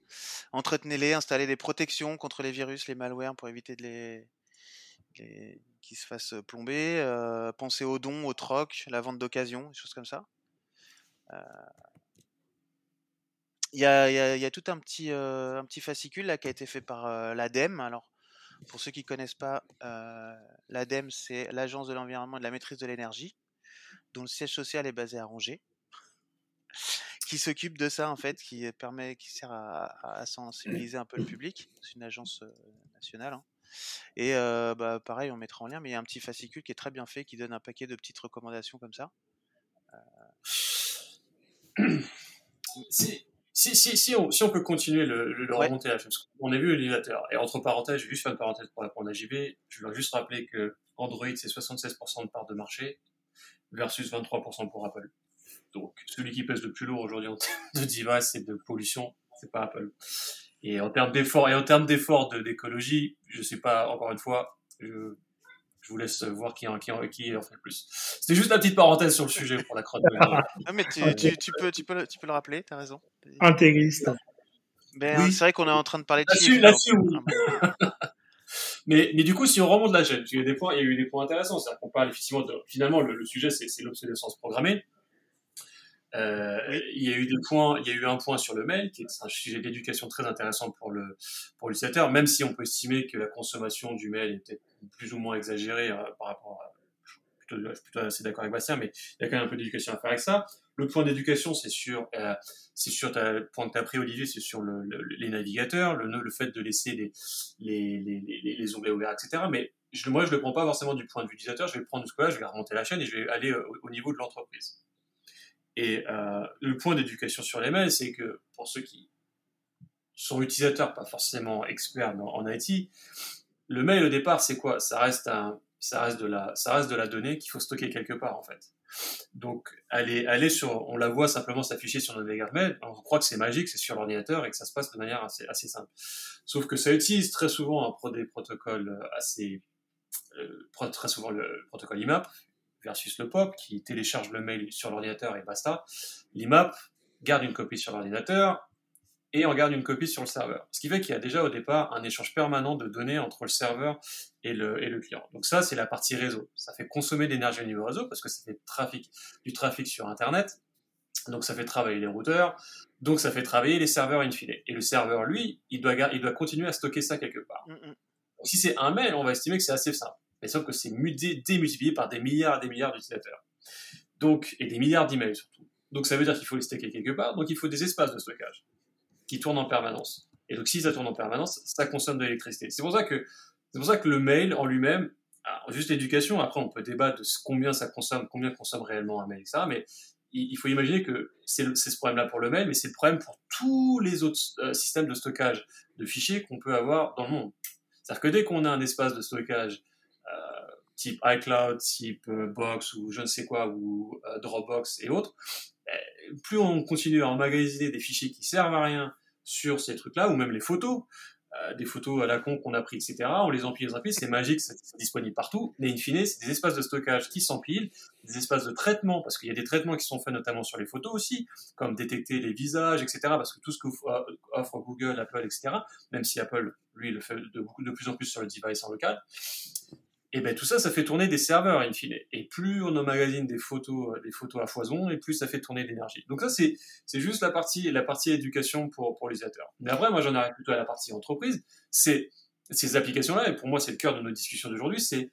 Entretenez-les, installez des protections contre les virus, les malwares pour éviter de les, qu'ils se fassent plomber. pensez aux dons, aux trocs, la vente d'occasion, des choses comme ça. Il y, a, tout un petit, un petit fascicule là, qui a été fait par l'ADEME. Alors, pour ceux qui ne connaissent pas, l'ADEME, c'est l'Agence de l'environnement et de la maîtrise de l'énergie, dont le siège social est basé à Angers qui s'occupe de ça en fait, qui permet, qui sert à, sensibiliser un peu le public. C'est une agence nationale. Hein. Et bah, pareil, on mettra en lien, mais il y a un petit fascicule qui est très bien fait, qui donne un paquet de petites recommandations comme ça. Si, si, si, si, on, si on peut continuer le, le, remonter à la on a vu l'utilisateur. Et entre parenthèses, je vais juste faire une parenthèse pour répondre à JB. Je veux juste rappeler que Android, c'est 76% de part de marché versus 23% pour Apple. Donc, celui qui pèse le plus lourd aujourd'hui en termes de device et de pollution, c'est pas Apple. Et en termes d'efforts et en termes d'efforts d'écologie, je sais pas, encore une fois, je, je vous laisse voir qui en, qui, en, qui en fait plus. C'était juste une petite parenthèse sur le sujet pour la crotte. *laughs* ah, mais tu, tu, tu, peux, tu, peux, le, tu peux le rappeler, tu as raison. Intégriste. Ben, oui. C'est vrai qu'on est en train de parler de chiffres. *laughs* Mais, mais du coup, si on remonte la chaîne, il y a, des points, il y a eu des points intéressants. C'est-à-dire qu'on parle effectivement finalement, le, sujet, c'est l'obsolescence programmée. Euh, il y a eu des points, il y a eu un point sur le mail qui est un sujet d'éducation très intéressant pour le pour l'utilisateur, même si on peut estimer que la consommation du mail est peut-être plus ou moins exagérée euh, par rapport à je suis plutôt assez d'accord avec Bastien, mais il y a quand même un peu d'éducation à faire avec ça. Le point d'éducation, c'est sur, euh, c'est sur le point que tu as pris, Olivier, c'est sur le, les navigateurs, le, fait de laisser les, les, les, onglets ouverts, etc. Mais moi, je le prends pas forcément du point de vue utilisateur, je vais prendre ce là je vais remonter la chaîne et je vais aller au niveau de l'entreprise. Et euh, le point d'éducation sur les mails, c'est que pour ceux qui sont utilisateurs, pas forcément experts en IT, le mail au départ, c'est quoi? Ça reste de la, ça reste de la donnée qu'il faut stocker quelque part en fait. Donc, aller, aller sur, on la voit simplement s'afficher sur notre navigateur mail, on croit que c'est magique, c'est sur l'ordinateur et que ça se passe de manière assez, simple. Sauf que ça utilise très souvent un des protocoles assez, euh, très souvent le protocole IMAP, versus le POP qui télécharge le mail sur l'ordinateur et basta. L'IMAP garde une copie sur l'ordinateur et en garde une copie sur le serveur. Ce qui fait qu'il y a déjà au départ un échange permanent de données entre le serveur et le, et le client. Donc ça, c'est la partie réseau. Ça fait consommer de l'énergie au niveau réseau parce que ça fait trafic, du trafic sur Internet. Donc ça fait travailler les routeurs. Donc ça fait travailler les serveurs in fine. Et le serveur, lui, il doit, il doit continuer à stocker ça quelque part. Mm, mm. si c'est un mail, on va estimer que c'est assez simple mais sauf que c'est démultiplié par des milliards et des milliards d'utilisateurs. Donc, et des milliards d'emails surtout. Donc ça veut dire qu'il faut les stocker quelque part, donc il faut des espaces de stockage qui tournent en permanence. Et donc si ça tourne en permanence, ça consomme de l'électricité. C'est pour ça que c'est pour ça que le mail en lui-même, juste l'éducation, après on peut débattre de combien ça consomme, combien consomme réellement un mail, etc. Mais il, faut imaginer que c'est ce problème-là pour le mail, mais c'est le problème pour tous les autres euh, systèmes de stockage de fichiers qu'on peut avoir dans le monde. C'est-à-dire que dès qu'on a un espace de stockage type iCloud, type euh, Box ou je ne sais quoi, ou euh, Dropbox et autres, plus on continue à emmagasiner des fichiers qui servent à rien sur ces trucs-là, ou même les photos, euh, des photos à la con qu'on a pris, etc. On les empile, les empile, c'est magique, c'est disponible partout, mais in fine, c'est des espaces de stockage qui s'empilent, des espaces de traitement, parce qu'il y a des traitements qui sont faits notamment sur les photos aussi, comme détecter les visages, etc. Parce que tout ce que offre Google, Apple, etc., même si Apple, lui, le fait de, de plus en plus sur le device en local, et ben tout ça, ça fait tourner des serveurs in fine. Et plus on emmagasine des photos, euh, des photos à foison, et plus ça fait tourner de l'énergie. Donc ça, c'est c'est juste la partie la partie éducation pour pour les utilisateurs. Mais après, moi, j'en arrive plutôt à la partie entreprise. C'est ces applications-là, et pour moi, c'est le cœur de nos discussions d'aujourd'hui, c'est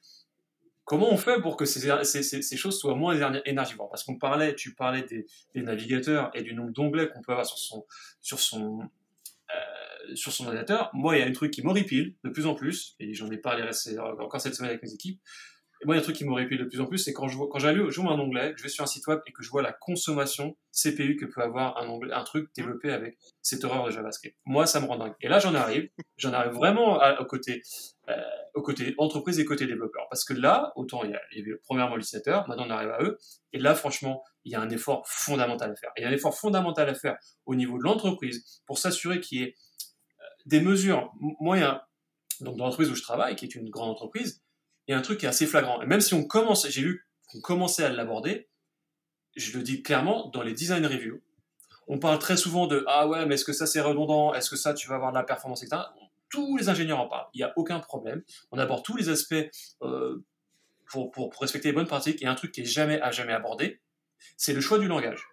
comment on fait pour que ces, ces, ces, choses soient moins énergivores Parce qu'on parlait, tu parlais des, des, navigateurs et du nombre d'onglets qu'on peut avoir sur son, sur son, euh, sur son ordinateur, moi, il y a un truc qui m'horripile de plus en plus, et j'en ai parlé encore cette semaine avec mes équipes, Et moi, il y a un truc qui plu de plus en plus, c'est quand je quand j'ouvre un onglet, je vais sur un site web et que je vois la consommation CPU que peut avoir un onglet, un truc développé avec cette horreur de JavaScript. Moi, ça me rend dingue. Et là, j'en arrive, j'en arrive vraiment au côté, euh, au côté entreprise et côté développeur. Parce que là, autant il y, a, il y avait premièrement l'utilisateur, maintenant on arrive à eux. Et là, franchement, il y a un effort fondamental à faire. Il y a un effort fondamental à faire au niveau de l'entreprise pour s'assurer qu'il y ait des mesures. Moi, donc dans l'entreprise où je travaille, qui est une grande entreprise, il y a un truc qui est assez flagrant. Et même si on commence, j'ai vu qu'on commençait à l'aborder, je le dis clairement, dans les design reviews, on parle très souvent de ah ouais, mais est-ce que ça c'est redondant? Est-ce que ça tu vas avoir de la performance, etc. Tous les ingénieurs en parlent. Il n'y a aucun problème. On aborde tous les aspects euh, pour, respecter les bonnes pratiques. Et un truc qui est jamais à jamais abordé, c'est le choix du langage.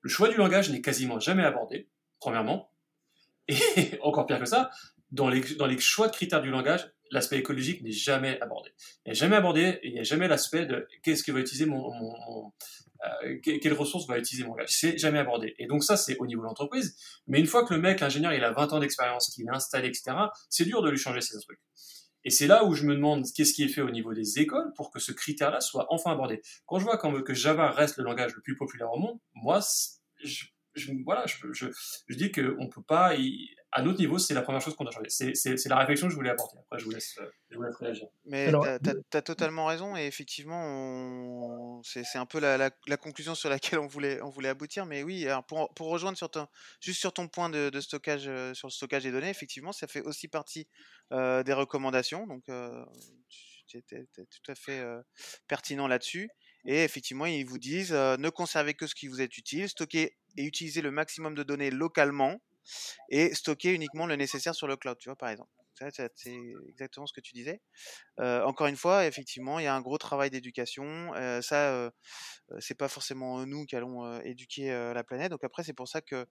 Le choix du langage n'est quasiment jamais abordé, premièrement. Et *laughs* encore pire que ça, dans les, choix de critères du langage, l'aspect écologique n'est jamais abordé. Il n'est jamais abordé, il n'y a jamais l'aspect de qu'est-ce que va utiliser mon, mon, euh, quelle ressource va utiliser mon langage. C'est jamais abordé. Et donc ça, c'est au niveau de l'entreprise. Mais une fois que le mec, l'ingénieur, il a 20 ans d'expérience, qu'il est installé, etc., c'est dur de lui changer ces trucs. Et c'est là où je me demande qu'est-ce qui est fait au niveau des écoles pour que ce critère-là soit enfin abordé. Quand je vois que Java reste le langage le plus populaire au monde, moi, je, voilà, je, je, je dis qu'on ne peut pas, à notre niveau, c'est la première chose qu'on doit changer. C'est la réflexion que je voulais apporter. Après, je vous laisse, euh, je vous laisse réagir. Mais tu as, totalement raison. Et effectivement, c'est un peu la, la, conclusion sur laquelle on voulait, on voulait aboutir. Mais oui, alors pour, pour, rejoindre sur ton, juste sur ton point de, de, stockage, euh, sur le stockage des données, effectivement, ça fait aussi partie euh, des recommandations. Donc, euh, tu es, tout à fait euh, pertinent là-dessus. Et effectivement, ils vous disent ne conservez que ce qui vous est utile, stockez et utilisez le maximum de données localement et stocker uniquement le nécessaire sur le cloud, tu vois, par exemple. C'est exactement ce que tu disais. Encore une fois, effectivement, il y a un gros travail d'éducation. Euh, ça, c'est pas forcément nous qui allons éduquer la planète. Donc après, c'est pour ça que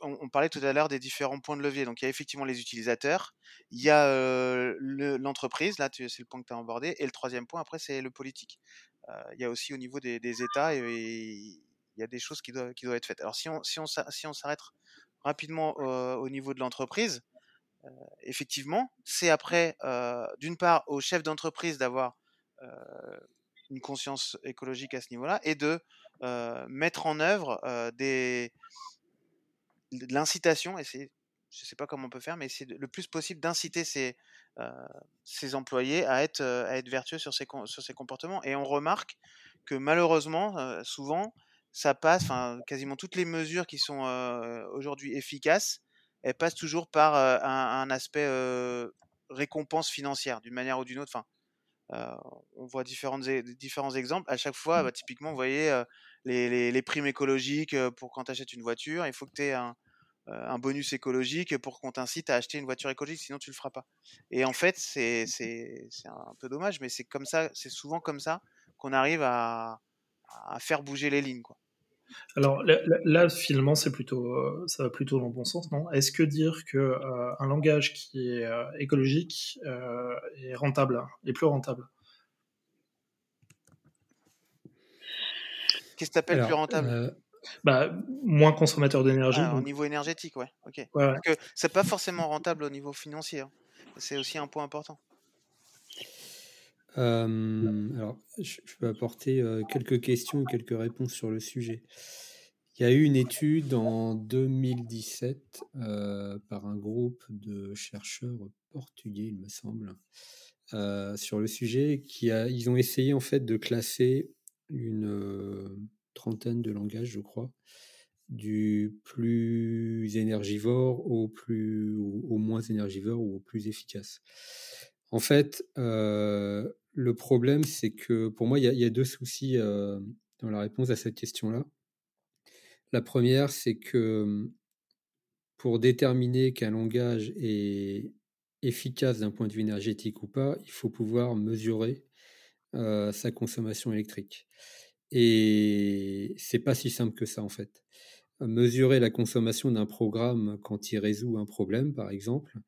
on, parlait tout à l'heure des différents points de levier. Donc il y a effectivement les utilisateurs, il y a l'entreprise, là c'est le point que tu as abordé, et le troisième point après c'est le politique. il y a aussi au niveau des, États et, il y a des choses qui doivent, être faites. Alors si on, s'arrête rapidement au niveau de l'entreprise, effectivement, c'est après, d'une part, au chef d'entreprise d'avoir une conscience écologique à ce niveau-là et de mettre en œuvre des, de l'incitation, et c'est je ne sais pas comment on peut faire, mais c'est le plus possible d'inciter ses, ses, employés à être, à être vertueux sur ces, sur ces comportements. Et on remarque que malheureusement, souvent, ça passe, enfin, quasiment toutes les mesures qui sont aujourd'hui efficaces, elles passent toujours par un, aspect récompense financière, d'une manière ou d'une autre. Enfin, on voit différentes, différents exemples. À chaque fois, mmh. bah, typiquement, vous voyez les, primes écologiques pour quand tu achètes une voiture, il faut que tu aies un, un, bonus écologique pour qu'on t'incite à acheter une voiture écologique, sinon tu le feras pas. Et en fait, c'est un peu dommage, mais c'est souvent comme ça qu'on arrive à, faire bouger les lignes. Quoi. Alors là, finalement, c'est plutôt, euh, ça va plutôt dans le bon sens, non? Est-ce que dire que euh, un langage qui est euh, écologique est rentable, est plus rentable? Qu'est-ce que tu appelles plus rentable? bah, moins consommateur d'énergie. Ah, au niveau énergétique, ouais. Ok. Parce que c'est pas forcément rentable au niveau financier. Hein. C'est aussi un point important. Euh, alors, je, peux apporter euh, quelques questions et quelques réponses sur le sujet. Il y a eu une étude en 2017 euh, par un groupe de chercheurs portugais, il me semble, sur le sujet. Qui a, ils ont essayé en fait de classer une trentaine de langages, je crois, du plus énergivore au plus au moins énergivore ou au plus efficace. En fait, le problème, c'est que pour moi, il y, a deux soucis dans la réponse à cette question-là. La première, c'est que pour déterminer qu'un langage est efficace d'un point de vue énergétique ou pas, il faut pouvoir mesurer euh, sa consommation électrique. Et c'est pas si simple que ça en fait. Mesurer la consommation d'un programme quand il résout un problème, par exemple,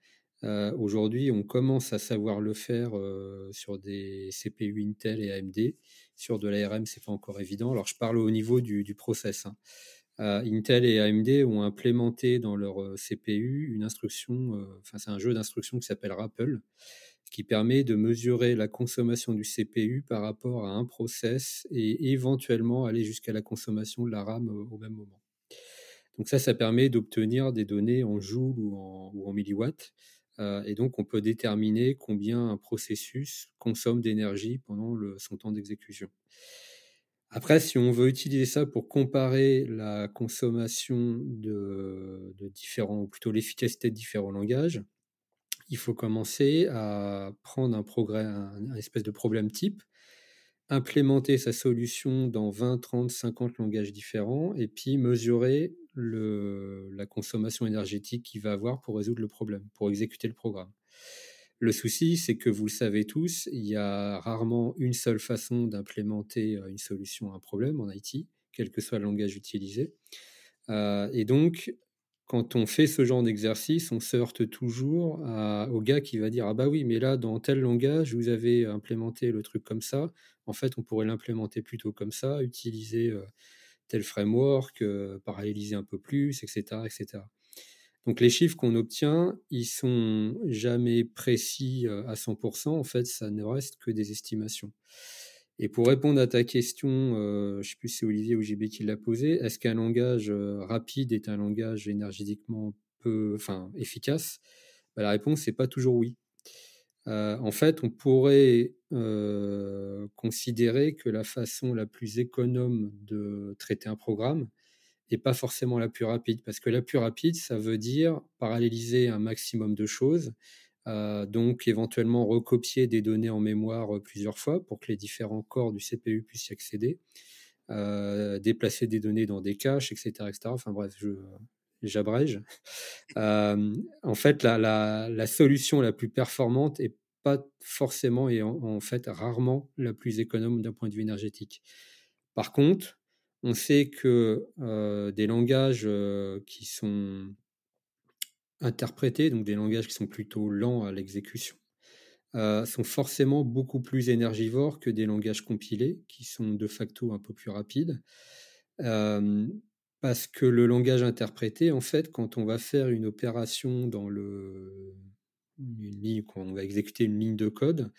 euh, aujourd'hui, on commence à savoir le faire euh, sur des CPU Intel et AMD. Sur de l'ARM, c'est pas encore évident. Alors, je parle au niveau du, process. Hein. Intel et AMD ont implémenté dans leur CPU une instruction, enfin c'est un jeu d'instruction qui s'appelle Rappel, qui permet de mesurer la consommation du CPU par rapport à un process et éventuellement aller jusqu'à la consommation de la RAM au même moment. Donc ça, ça permet d'obtenir des données en joules ou en, milliwatts. Euh, et donc, on peut déterminer combien un processus consomme d'énergie pendant son temps d'exécution. Après, si on veut utiliser ça pour comparer la consommation de, différents, ou plutôt l'efficacité de différents langages, il faut commencer à prendre un, progrès, espèce de problème type implémenter sa solution dans 20, 30, 50 langages différents et puis mesurer la consommation énergétique qu'il va avoir pour résoudre le problème, pour exécuter le programme. Le souci, c'est que vous le savez tous, il y a rarement une seule façon d'implémenter euh, une solution à un problème en IT, quel que soit le langage utilisé. Euh, et donc, quand on fait ce genre d'exercice, on se heurte toujours au gars qui va dire Ah bah oui, mais là, dans tel langage, vous avez implémenté le truc comme ça. En fait, on pourrait l'implémenter plutôt comme ça, utiliser euh, tel framework, euh, paralléliser un peu plus, etc., etc. Donc les chiffres qu'on obtient, ils sont jamais précis euh, à 100%. En fait, ça ne reste que des estimations. Et pour répondre à ta question, euh, je ne sais plus si c'est Olivier ou JB qui l'a posé, est-ce qu'un langage euh, rapide est un langage énergétiquement peu, enfin, efficace? Bah, La réponse n'est pas toujours oui. Euh, en fait, on pourrait considérer que la façon la plus économe de traiter un programme n'est pas forcément la plus rapide, parce que la plus rapide, ça veut dire paralléliser un maximum de choses euh, donc éventuellement recopier des données en mémoire euh, plusieurs fois pour que les différents corps du CPU puissent y accéder, euh, déplacer des données dans des caches, etc. etc. Enfin bref, j'abrège. *laughs* en fait, la, solution la plus performante est pas forcément et en, fait rarement la plus économe d'un point de vue énergétique. Par contre, on sait que des langages qui sont interprétés, donc des langages qui sont plutôt lents à l'exécution, euh, sont forcément beaucoup plus énergivores que des langages compilés, qui sont de facto un peu plus rapides. Euh, parce que le langage interprété, en fait, quand on va faire une opération dans le, une ligne, quand on va exécuter une ligne de code,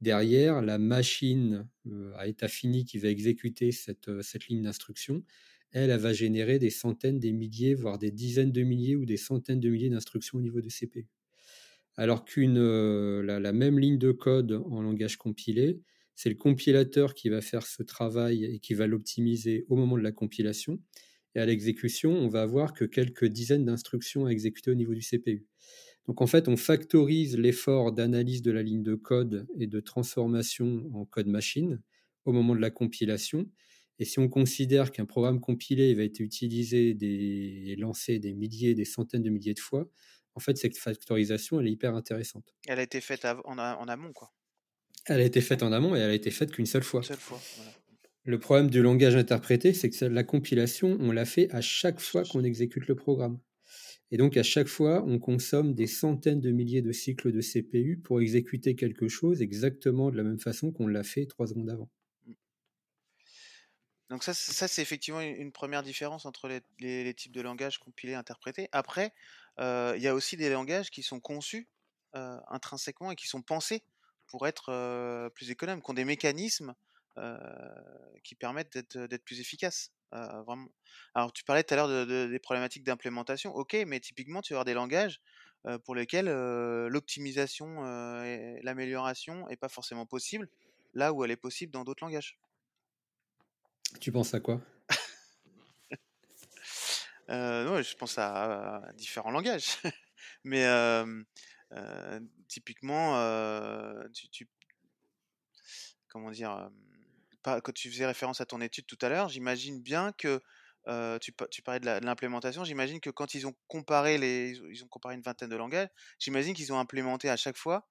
derrière, la machine euh, à état fini qui va exécuter cette, cette ligne d'instruction, elle, va générer des centaines, des milliers, voire des dizaines de milliers ou des centaines de milliers d'instructions au niveau de CPU. Alors qu'une euh, la, même ligne de code en langage compilé, c'est le compilateur qui va faire ce travail et qui va l'optimiser au moment de la compilation. Et à l'exécution, on va avoir que quelques dizaines d'instructions à exécuter au niveau du CPU. Donc en fait, on factorise l'effort d'analyse de la ligne de code et de transformation en code machine au moment de la compilation. Et si on considère qu'un programme compilé va être utilisé et lancé des milliers, des centaines de milliers de fois, en fait, cette factorisation, elle est hyper intéressante. Elle a été faite en, amont, quoi. Elle a été faite en amont et elle a été faite qu'une seule fois. Une seule fois Le problème du langage interprété, c'est que la compilation, on l'a fait à chaque fois qu'on exécute le programme. Et donc, à chaque fois, on consomme des centaines de milliers de cycles de CPU pour exécuter quelque chose exactement de la même façon qu'on l'a fait trois secondes avant. Donc ça, ça c'est effectivement une première différence entre les, types de langages compilés interprétés. Après, il y a aussi des langages qui sont conçus intrinsèquement et qui sont pensés pour être plus économes, qui ont des mécanismes qui permettent d'être plus efficaces. vraiment. Alors tu parlais tout à l'heure des problématiques d'implémentation. Ok, mais typiquement tu vas avoir des langages pour lesquels l'optimisation et l'amélioration n'est pas forcément possible, là où elle est possible dans d'autres langages. Tu penses à quoi? *laughs* Euh, Je pense à, différents langages. *laughs* Mais euh, euh, typiquement, comment dire, quand tu faisais référence à ton étude tout à l'heure, j'imagine bien que tu, tu, parlais de l'implémentation. J'imagine que quand ils ont comparé les, ils ont comparé une vingtaine de langages, j'imagine qu'ils ont implémenté à chaque fois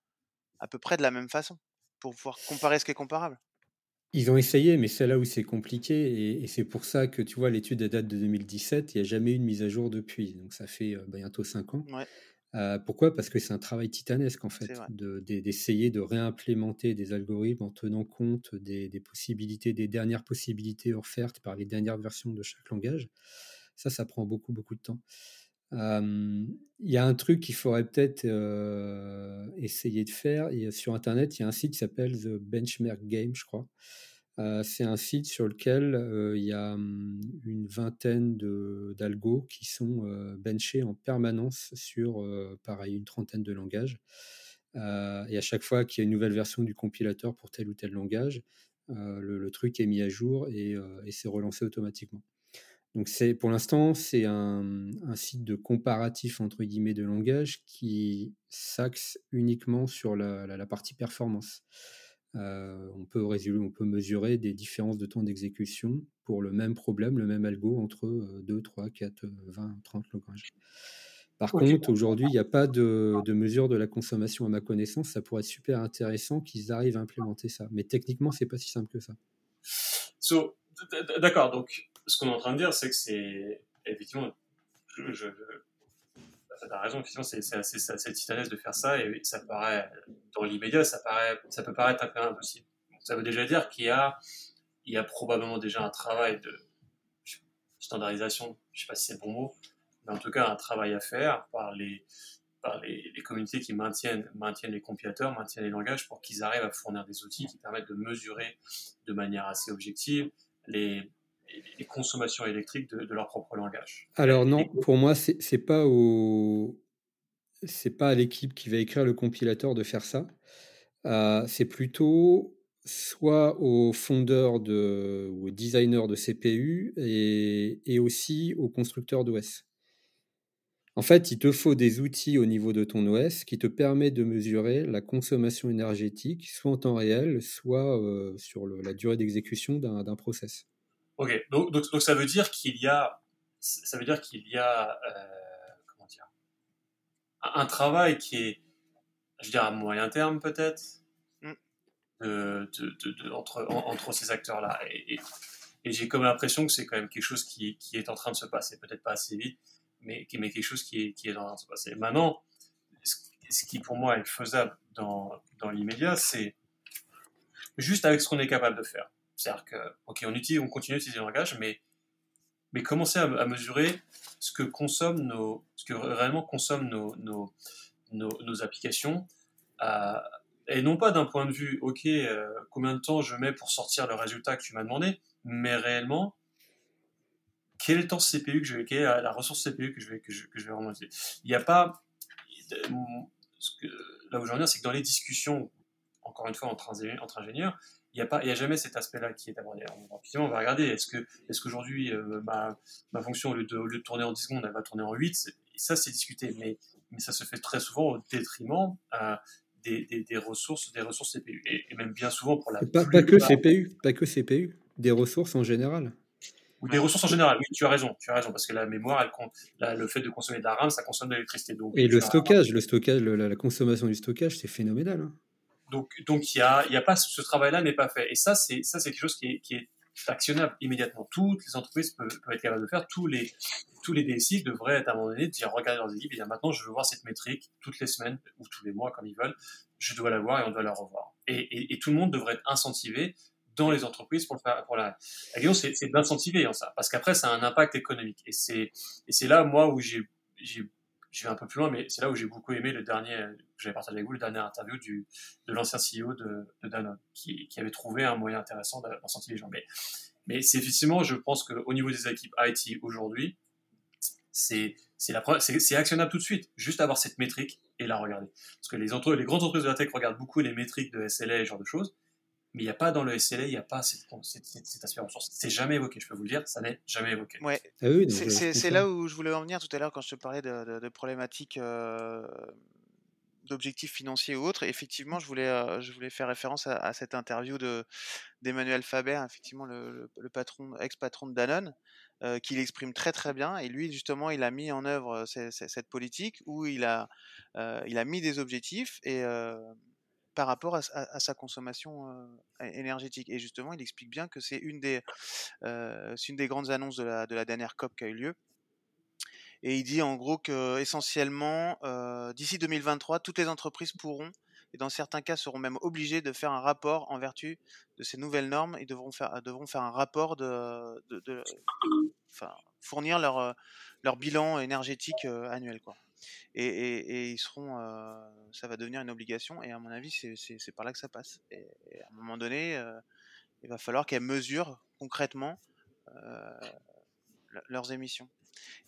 à peu près de la même façon pour pouvoir comparer ce qui est comparable. Ils ont essayé, mais c'est là où c'est compliqué. Et, c'est pour ça que tu vois, l'étude date de 2017. Il n'y a jamais eu de mise à jour depuis. Donc ça fait euh, bientôt cinq ans. Euh, pourquoi? Parce que c'est un travail titanesque en fait, d'essayer de, réimplémenter des algorithmes en tenant compte des, possibilités, des dernières possibilités offertes par les dernières versions de chaque langage. Ça, ça prend beaucoup, beaucoup de temps. Il y a un truc qu'il faudrait peut-être essayer de faire. Sur Internet, il y a un site qui s'appelle The Benchmark Game, je crois. c'est un site sur lequel il y a une vingtaine d'algos qui sont benchés en permanence sur, pareil, une trentaine de langages. et à chaque fois qu'il y a une nouvelle version du compilateur pour tel ou tel langage, le, truc est mis à jour et c'est relancé automatiquement. Donc c'est pour l'instant c'est un, site de comparatif entre guillemets de langage qui s'axe uniquement sur la, partie performance. Euh, on, peut on peut mesurer des différences de temps d'exécution pour le même problème, le même algo entre 2, 3, 4, 20, 30 langages. Par contre, aujourd'hui, il n'y a pas de, mesure de la consommation à ma connaissance. Ça pourrait être super intéressant qu'ils arrivent à implémenter ça. Mais techniquement, c'est pas si simple que ça. D'accord, donc ce qu'on est en train de dire, c'est que c'est effectivement, je, je, as raison, effectivement, c'est assez, titanesque de faire ça et ça paraît, dans l'immédiat, ça, paraît, ça peut paraître un peu impossible. Ça veut déjà dire qu'il y a, il y a probablement déjà un travail de standardisation, je ne sais pas si c'est le bon mot, mais en tout cas un travail à faire par les, par les, communautés qui maintiennent, maintiennent les compilateurs, maintiennent les langages pour qu'ils arrivent à fournir des outils qui permettent de mesurer de manière assez objective les, les consommations électriques de, leur propre langage. Alors non, pour moi, c'est pas au c'est pas à l'équipe qui va écrire le compilateur de faire ça. Euh, c'est plutôt soit aux fondeurs de, ou aux designers de CPU et, et aussi aux constructeurs d'OS. En fait, il te faut des outils au niveau de ton OS qui te permettent de mesurer la consommation énergétique, soit en temps réel, soit euh, sur la durée d'exécution d'un process. Ok, donc, donc, ça veut dire qu'il y a, ça veut dire qu'il y a, euh, comment dire, un, travail qui est, je dirais à moyen terme peut-être, mm. de, de, de, entre, entre ces acteurs-là. Et, et, j'ai comme l'impression que c'est quand même quelque chose qui, qui, est en train de se passer, peut-être pas assez vite, mais, mais quelque chose qui est, qui est en train de se passer. Maintenant, ce qui pour moi est faisable dans, dans l'immédiat, c'est juste avec ce qu'on est capable de faire. C'est-à-dire que, ok, on, utilise, on continue d'utiliser le langage, mais, mais commencer à, mesurer ce que consomment nos, ce que réellement consomment nos, nos, nos, applications, et non pas d'un point de vue, ok, euh, combien de temps je mets pour sortir le résultat que tu m'as demandé, mais réellement, quel est le temps CPU que je vais, quelle est la ressource CPU que je vais, que je, vais remonter. Il n'y a pas, ce que, là où j'en viens, c'est que dans les discussions, encore une fois, entre ingénieurs, il n'y a, pas, a jamais cet aspect-là qui est abordé. on va regarder, est-ce que est-ce qu'aujourd'hui, euh, ma, ma, fonction, au lieu, de, de, tourner en 10 secondes, elle va tourner en 8 Ça, c'est discuté, mais, mais ça se fait très souvent au détriment euh, des, des, ressources, des ressources CPU. Et, même bien souvent pour la pas, pas que CPU, pas que CPU, des ressources en général. Ou des ressources en général, oui, tu as raison, tu as raison, parce que la mémoire, elle compte, le fait de consommer de la RAM, ça consomme de l'électricité. Et le stockage, le stockage, la, consommation du stockage, c'est phénoménal. Hein. Donc, donc il y a, y a pas ce travail-là n'est pas fait. Et ça, c'est ça, c'est quelque chose qui est, qui est actionnable immédiatement. Toutes les entreprises peuvent, être capables de faire. Tous les tous les DSI devraient être à un moment donné dire regardez leurs équipes et dire maintenant je veux voir cette métrique toutes les semaines ou tous les mois comme ils veulent. Je dois la voir et on doit la revoir. Et, et, tout le monde devrait être incentivé dans les entreprises pour le faire. Pour la, la question c'est d'incentiver en ça parce qu'après ça a un impact économique. Et c'est et c'est là moi où j'ai j'ai un peu plus loin, mais c'est là où j'ai beaucoup aimé le dernier, j'avais partagé avec vous, le dernier interview du, de l'ancien CEO de, de Danone, qui, qui, avait trouvé un moyen intéressant d'incentiver les gens. Mais, mais c'est effectivement, je pense qu'au niveau des équipes IT aujourd'hui, c'est c'est actionnable tout de suite, juste avoir cette métrique et la regarder. Parce que les, entre, les grandes entreprises de la tech regardent beaucoup les métriques de SLA et ce genre de choses, mais il n'y a pas dans le SLA, il n'y a pas cet, aspect ressource. C'est jamais évoqué, je peux vous le dire, ça n'est jamais évoqué. Ouais. Ah oui, c'est là où je voulais en venir tout à l'heure quand je te parlais de, de, problématiques euh, d'objectifs financiers ou autres. Effectivement, je voulais, euh, je voulais faire référence à, cette interview d'Emmanuel Faber, effectivement le, patron, ex-patron de Danone, euh, qui l'exprime très très bien. Et lui, justement, il a mis en œuvre cette politique où il a, il a mis des objectifs et par rapport à, sa consommation énergétique. Et justement, il explique bien que c'est une des, une des grandes annonces de la, de la dernière COP qui a eu lieu. Et il dit en gros que essentiellement, d'ici 2023, toutes les entreprises pourront, et dans certains cas seront même obligées de faire un rapport en vertu de ces nouvelles normes. Ils devront faire, devront faire un rapport de, de, enfin, fournir leur, leur bilan énergétique annuel. Quoi. Et, ils seront, ça va devenir une obligation, et à mon avis, c'est par là que ça passe. Et, à un moment donné, il va falloir qu'elles mesurent concrètement leurs émissions.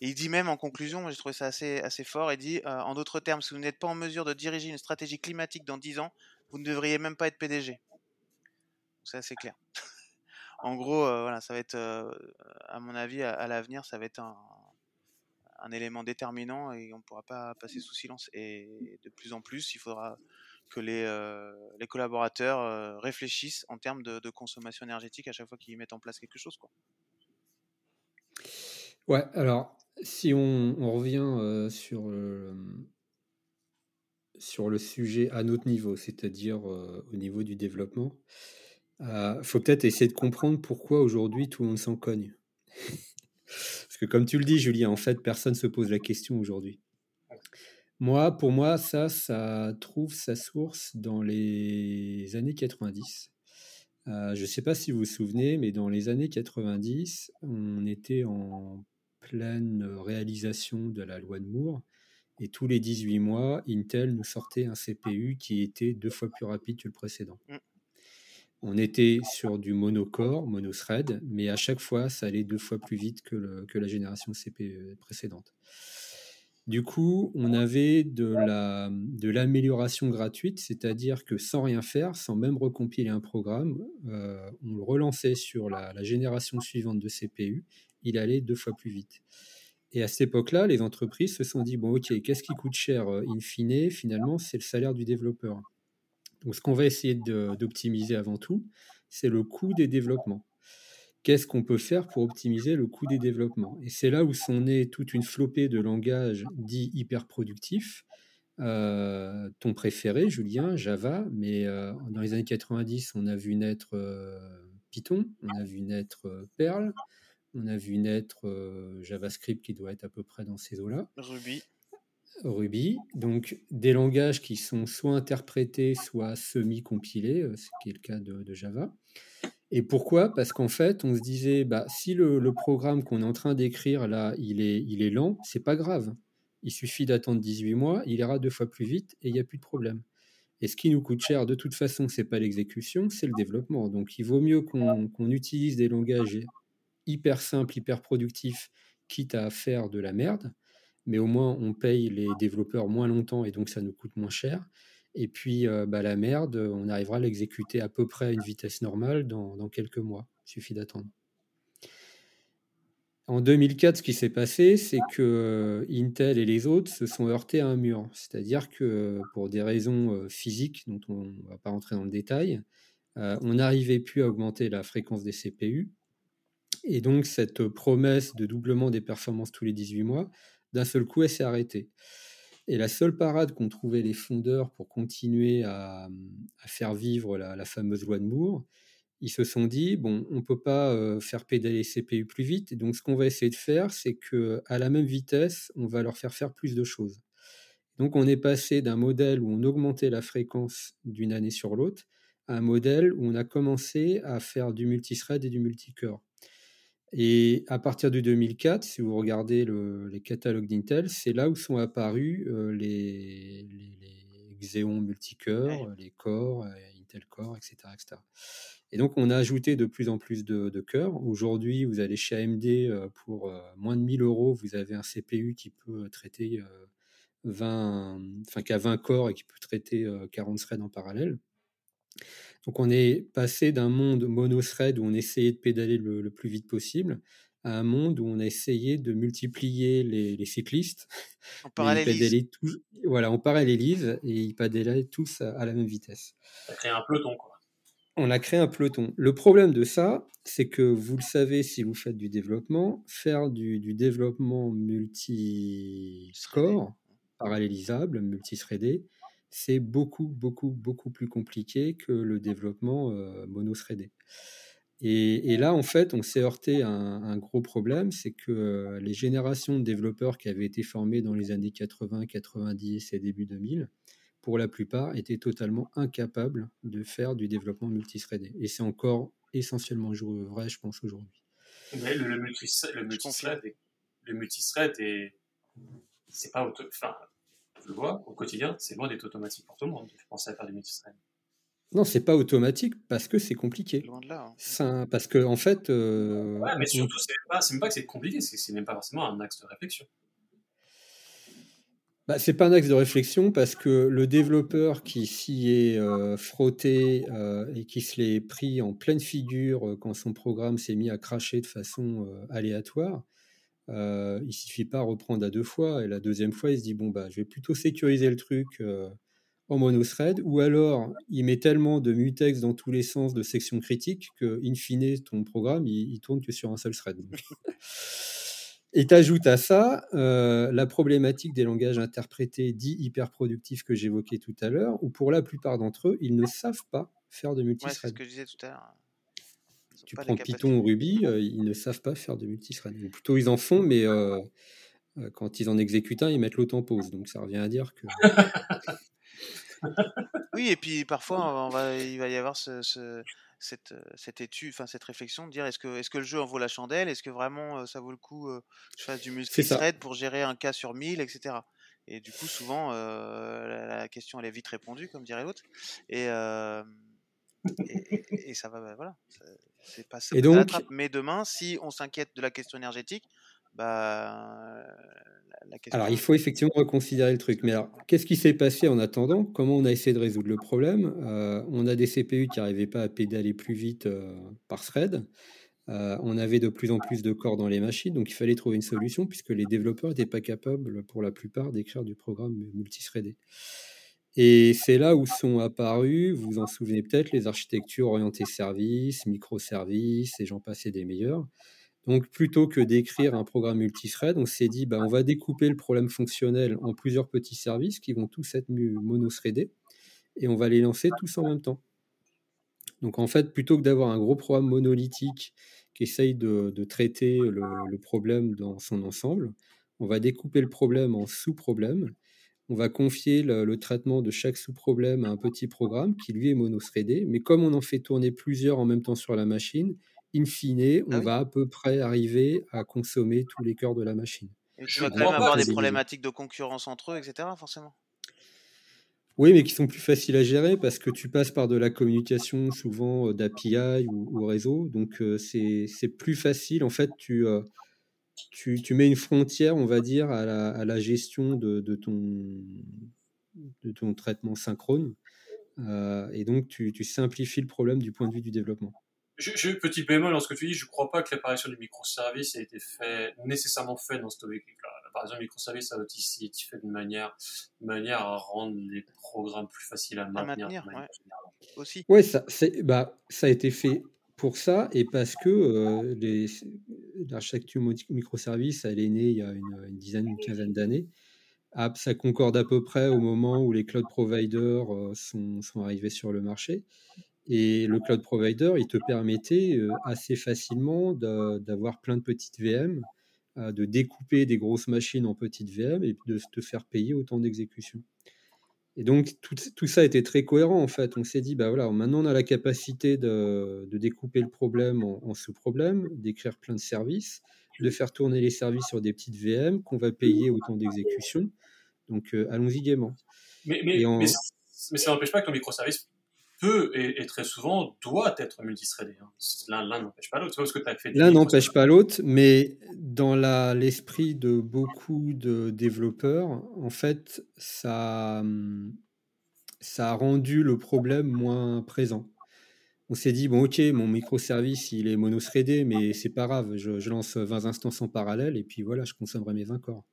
Et il dit même en conclusion, j'ai trouvé ça assez, fort, il dit en d'autres termes, si vous n'êtes pas en mesure de diriger une stratégie climatique dans 10 ans, vous ne devriez même pas être PDG. C'est assez clair. *laughs* en gros, voilà, ça va être, à mon avis, à, l'avenir, ça va être un, élément déterminant et on ne pourra pas passer sous silence. Et de plus en plus, il faudra que les, les collaborateurs réfléchissent en termes de, de, consommation énergétique à chaque fois qu'ils mettent en place quelque chose. Quoi. Ouais, alors si on, revient sur, sur le sujet à notre niveau, c'est-à-dire au niveau du développement, il faut peut-être essayer de comprendre pourquoi aujourd'hui tout le monde s'en cogne. *laughs* Parce que comme tu le dis, Julien, en fait, personne ne se pose la question aujourd'hui. Moi, pour moi, ça, ça trouve sa source dans les années 90. Euh, je ne sais pas si vous vous souvenez, mais dans les années 90, on était en pleine réalisation de la loi de Moore. Et tous les 18 mois, Intel nous sortait un CPU qui était deux fois plus rapide que le précédent. Mm. On était sur du monocore, monothread, mais à chaque fois, ça allait deux fois plus vite que, la génération CPU précédente. Du coup, on avait de, la, de l'amélioration gratuite, c'est-à-dire que sans rien faire, sans même recompiler un programme, euh, on le relançait sur la, la, génération suivante de CPU, il allait deux fois plus vite. Et à cette époque-là, les entreprises se sont dit, bon ok, qu'est-ce qui coûte cher euh, in fine Finalement, c'est le salaire du développeur. Donc, ce qu'on va essayer d'optimiser avant tout, c'est le coût des développements. Qu'est-ce qu'on peut faire pour optimiser le coût des développements? Et c'est là où sont nées toute une flopée de langages dits hyper productifs. Euh, ton préféré, Julien, Java, mais euh, dans les années 90, on a vu naître Python, on a vu naître Perl, on a vu naître JavaScript qui doit être à peu près dans ces eaux-là. Ruby. Ruby, donc des langages qui sont soit interprétés, soit semi-compilés, euh, ce qui est le cas de, Java. Et pourquoi? Parce qu'en fait, on se disait, bah, si le, programme qu'on est en train d'écrire là, il est, il est lent, c'est pas grave. Il suffit d'attendre 18 mois, il ira deux fois plus vite et il n'y a plus de problème. Et ce qui nous coûte cher, de toute façon, c'est pas l'exécution, c'est le développement. Donc, il vaut mieux qu'on utilise des langages hyper simples, hyper productifs, quitte à faire de la merde, mais au moins on paye les développeurs moins longtemps et donc ça nous coûte moins cher. Et puis euh, bah, la merde, on arrivera à l'exécuter à peu près à une vitesse normale dans, quelques mois. Il suffit d'attendre. En 2004, ce qui s'est passé, c'est que euh, Intel et les autres se sont heurtés à un mur. C'est-à-dire que pour des raisons euh, physiques, dont on ne va pas rentrer dans le détail, on n'arrivait plus à augmenter la fréquence des CPU. Et donc cette promesse de doublement des performances tous les 18 mois, d'un seul coup, elle s'est arrêtée. Et la seule parade qu'ont trouvé les fondeurs pour continuer à, faire vivre la, fameuse loi de Moore, ils se sont dit bon, on ne peut pas euh, faire pédaler les CPU plus vite, donc ce qu'on va essayer de faire, c'est que à la même vitesse, on va leur faire faire plus de choses. Donc on est passé d'un modèle où on augmentait la fréquence d'une année sur l'autre à un modèle où on a commencé à faire du multithread et du multicore. Et à partir du 2004, si vous regardez les catalogues d'Intel, c'est là où sont apparus euh, les, les, Xeon multicœurs, les Core, euh, Intel Core, etc., etc., Et donc, on a ajouté de plus en plus de, de cœurs. Aujourd'hui, vous allez chez AMD euh, pour moins de 1000 euros, vous avez un CPU qui peut traiter 20, enfin, qui a 20 corps et qui peut traiter 40 threads en parallèle. Donc on est passé d'un monde mono-thread où on essayait de pédaler le, plus vite possible à un monde où on a essayé de multiplier les, cyclistes. *laughs* En parallélise. voilà, on parallélise et ils pédalaient tous à, la même vitesse. On a créé un peloton, quoi. On a créé un peloton. Le problème de ça, c'est que vous le savez si vous faites du développement, faire du, du développement multi-score, parallélisable, multi-threadé, c'est beaucoup, beaucoup, beaucoup plus compliqué que le développement euh, mono-threadé. Et, là, en fait, on s'est heurté à un, gros problème, c'est que euh, les générations de développeurs qui avaient été formés dans les années 80, 90 et début 2000, pour la plupart, étaient totalement incapables de faire du développement multithreadé. Et c'est encore essentiellement vrai, je pense, aujourd'hui. le, le multithread le multithread et c'est pas enfin je le vois au quotidien c'est loin d'être automatique pour tout le monde je pensais à faire du multithread non, c'est pas automatique parce que c'est compliqué. Loin de là. Hein. parce que en fait. Euh, ouais, mais surtout, c'est pas, même pas que c'est compliqué, c'est même pas forcément un axe de réflexion. Bah, c'est pas un axe de réflexion parce que le développeur qui s'y est euh, frotté euh, et qui se l'est pris en pleine figure quand son programme s'est mis à cracher de façon aléatoire, il suffit pas reprendre à deux fois et la deuxième fois il se dit bon bah je vais plutôt sécuriser le truc en monothread, ou alors il met tellement de mutex dans tous les sens de sections critiques que, in fine, ton programme, il, tourne que sur un seul thread. Et tu ajoutes à ça euh, la problématique des langages interprétés dits hyper productifs que j'évoquais tout à l'heure, où pour la plupart d'entre eux, ils ne savent pas faire de multithread. c'est ce que je disais tout à l'heure. Tu prends Python ou Ruby, euh, ils ne savent pas faire de multithread. Ou plutôt, ils en font, mais euh, quand ils en exécutent un, ils mettent l'autre en pause. Donc ça revient à dire que. *laughs* oui, et puis parfois, on va, il va y avoir ce, cette, cette, étude, enfin cette réflexion de dire est-ce que, est-ce que le jeu en vaut la chandelle? Est-ce que vraiment ça vaut le coup que je fasse du multi-thread pour gérer un cas sur 1000, etc. Et du coup, souvent, la, question elle est vite répondue, comme dirait l'autre. Et, et, ça va, bah, voilà. C'est pas ça. Et donc... Mais demain, si on s'inquiète de la question énergétique, bah, alors, il faut effectivement reconsidérer le truc. Mais alors, qu'est-ce qui s'est passé en attendant? Comment on a essayé de résoudre le problème? Euh, On a des CPU qui n'arrivaient pas à pédaler plus vite euh, par thread. Euh, on avait de plus en plus de corps dans les machines, donc il fallait trouver une solution puisque les développeurs n'étaient pas capables, pour la plupart, d'écrire du programme multithreadé. Et c'est là où sont apparus, vous vous en souvenez peut-être, les architectures orientées services, microservices, et j'en passais des meilleurs. Donc, plutôt que d'écrire un programme multithread, on s'est dit, bah, on va découper le problème fonctionnel en plusieurs petits services qui vont tous être monothreadés et on va les lancer tous en même temps. Donc, en fait, plutôt que d'avoir un gros programme monolithique qui essaye de, traiter le, problème dans son ensemble, on va découper le problème en sous-problèmes. On va confier le, traitement de chaque sous-problème à un petit programme qui, lui, est monothreadé. Mais comme on en fait tourner plusieurs en même temps sur la machine, in fine, on ah va à peu près arriver à consommer tous les cœurs de la machine. Et tu vas quand même avoir des problématiques de concurrence entre eux, etc., forcément. Oui, mais qui sont plus faciles à gérer parce que tu passes par de la communication souvent euh, d'API ou, réseau. Donc, euh, c'est plus facile. En fait, euh, tu, tu, mets une frontière, on va dire, à la, gestion de, ton, de ton traitement synchrone. et donc, tu, tu simplifies le problème du point de vue du développement. Je, petit bémol dans ce que tu dis, je ne crois pas que l'apparition du microservice ait été fait, nécessairement fait dans cette objectif-là. L'apparition du microservice a aussi été fait de manière, manière à rendre les programmes plus faciles à maintenir. ouais. Aussi. Ouais, ça, bah, ça a été fait pour ça et parce que euh, l'architecture microservice, elle est née il y a une, dizaine, une quinzaine d'années. Ah, ça concorde à peu près au moment où les cloud providers euh, sont, sont, arrivés sur le marché. Et le cloud provider, il te permettait euh, assez facilement d'avoir plein de petites VM, de découper des grosses machines en petites VM et de te faire payer autant d'exécution. Et donc tout, tout, ça était très cohérent en fait. On s'est dit, bah voilà, maintenant on a la capacité de, de découper le problème en, sous-problèmes, d'écrire plein de services, de faire tourner les services sur des petites VM qu'on va payer autant d'exécution. Donc euh, allons-y gaiement. Mais, mais, mais, ça n'empêche pas que ton microservice peut et, très souvent doit être multithreadé. Hein. L'un n'empêche pas l'autre. L'un n'empêche pas l'autre, mais dans l'esprit de beaucoup de développeurs, en fait, ça, ça a rendu le problème moins présent. On s'est dit, bon, ok, mon microservice, il est monothreadé, mais c'est pas grave, je, je, lance 20 instances en parallèle, et puis voilà, je consommerai mes 20 corps.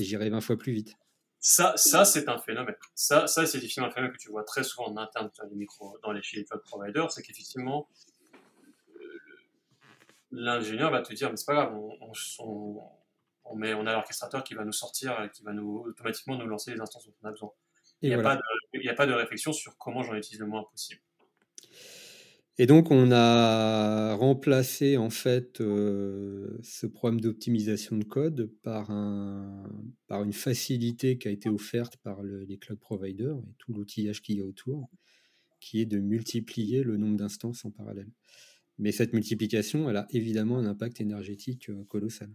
Et j'irai 20 fois plus vite. Ça, ça c'est un phénomène. Ça, ça c'est effectivement un phénomène que tu vois très souvent en interne dans les micro, dans les chez cloud providers, c'est qu'effectivement l'ingénieur va te dire mais c'est pas grave, on, on, met, on a l'orchestrateur qui va nous sortir, qui va nous automatiquement nous lancer les instances dont on a besoin. Il n'y a, a, pas de réflexion sur comment j'en utilise le moins possible. Et donc, on a remplacé en fait euh, ce problème d'optimisation de code par une facilité qui a été offerte par les cloud providers et tout l'outillage qu'il y a autour, qui est de multiplier le nombre d'instances en parallèle. Mais cette multiplication, elle a évidemment un impact énergétique euh, colossal.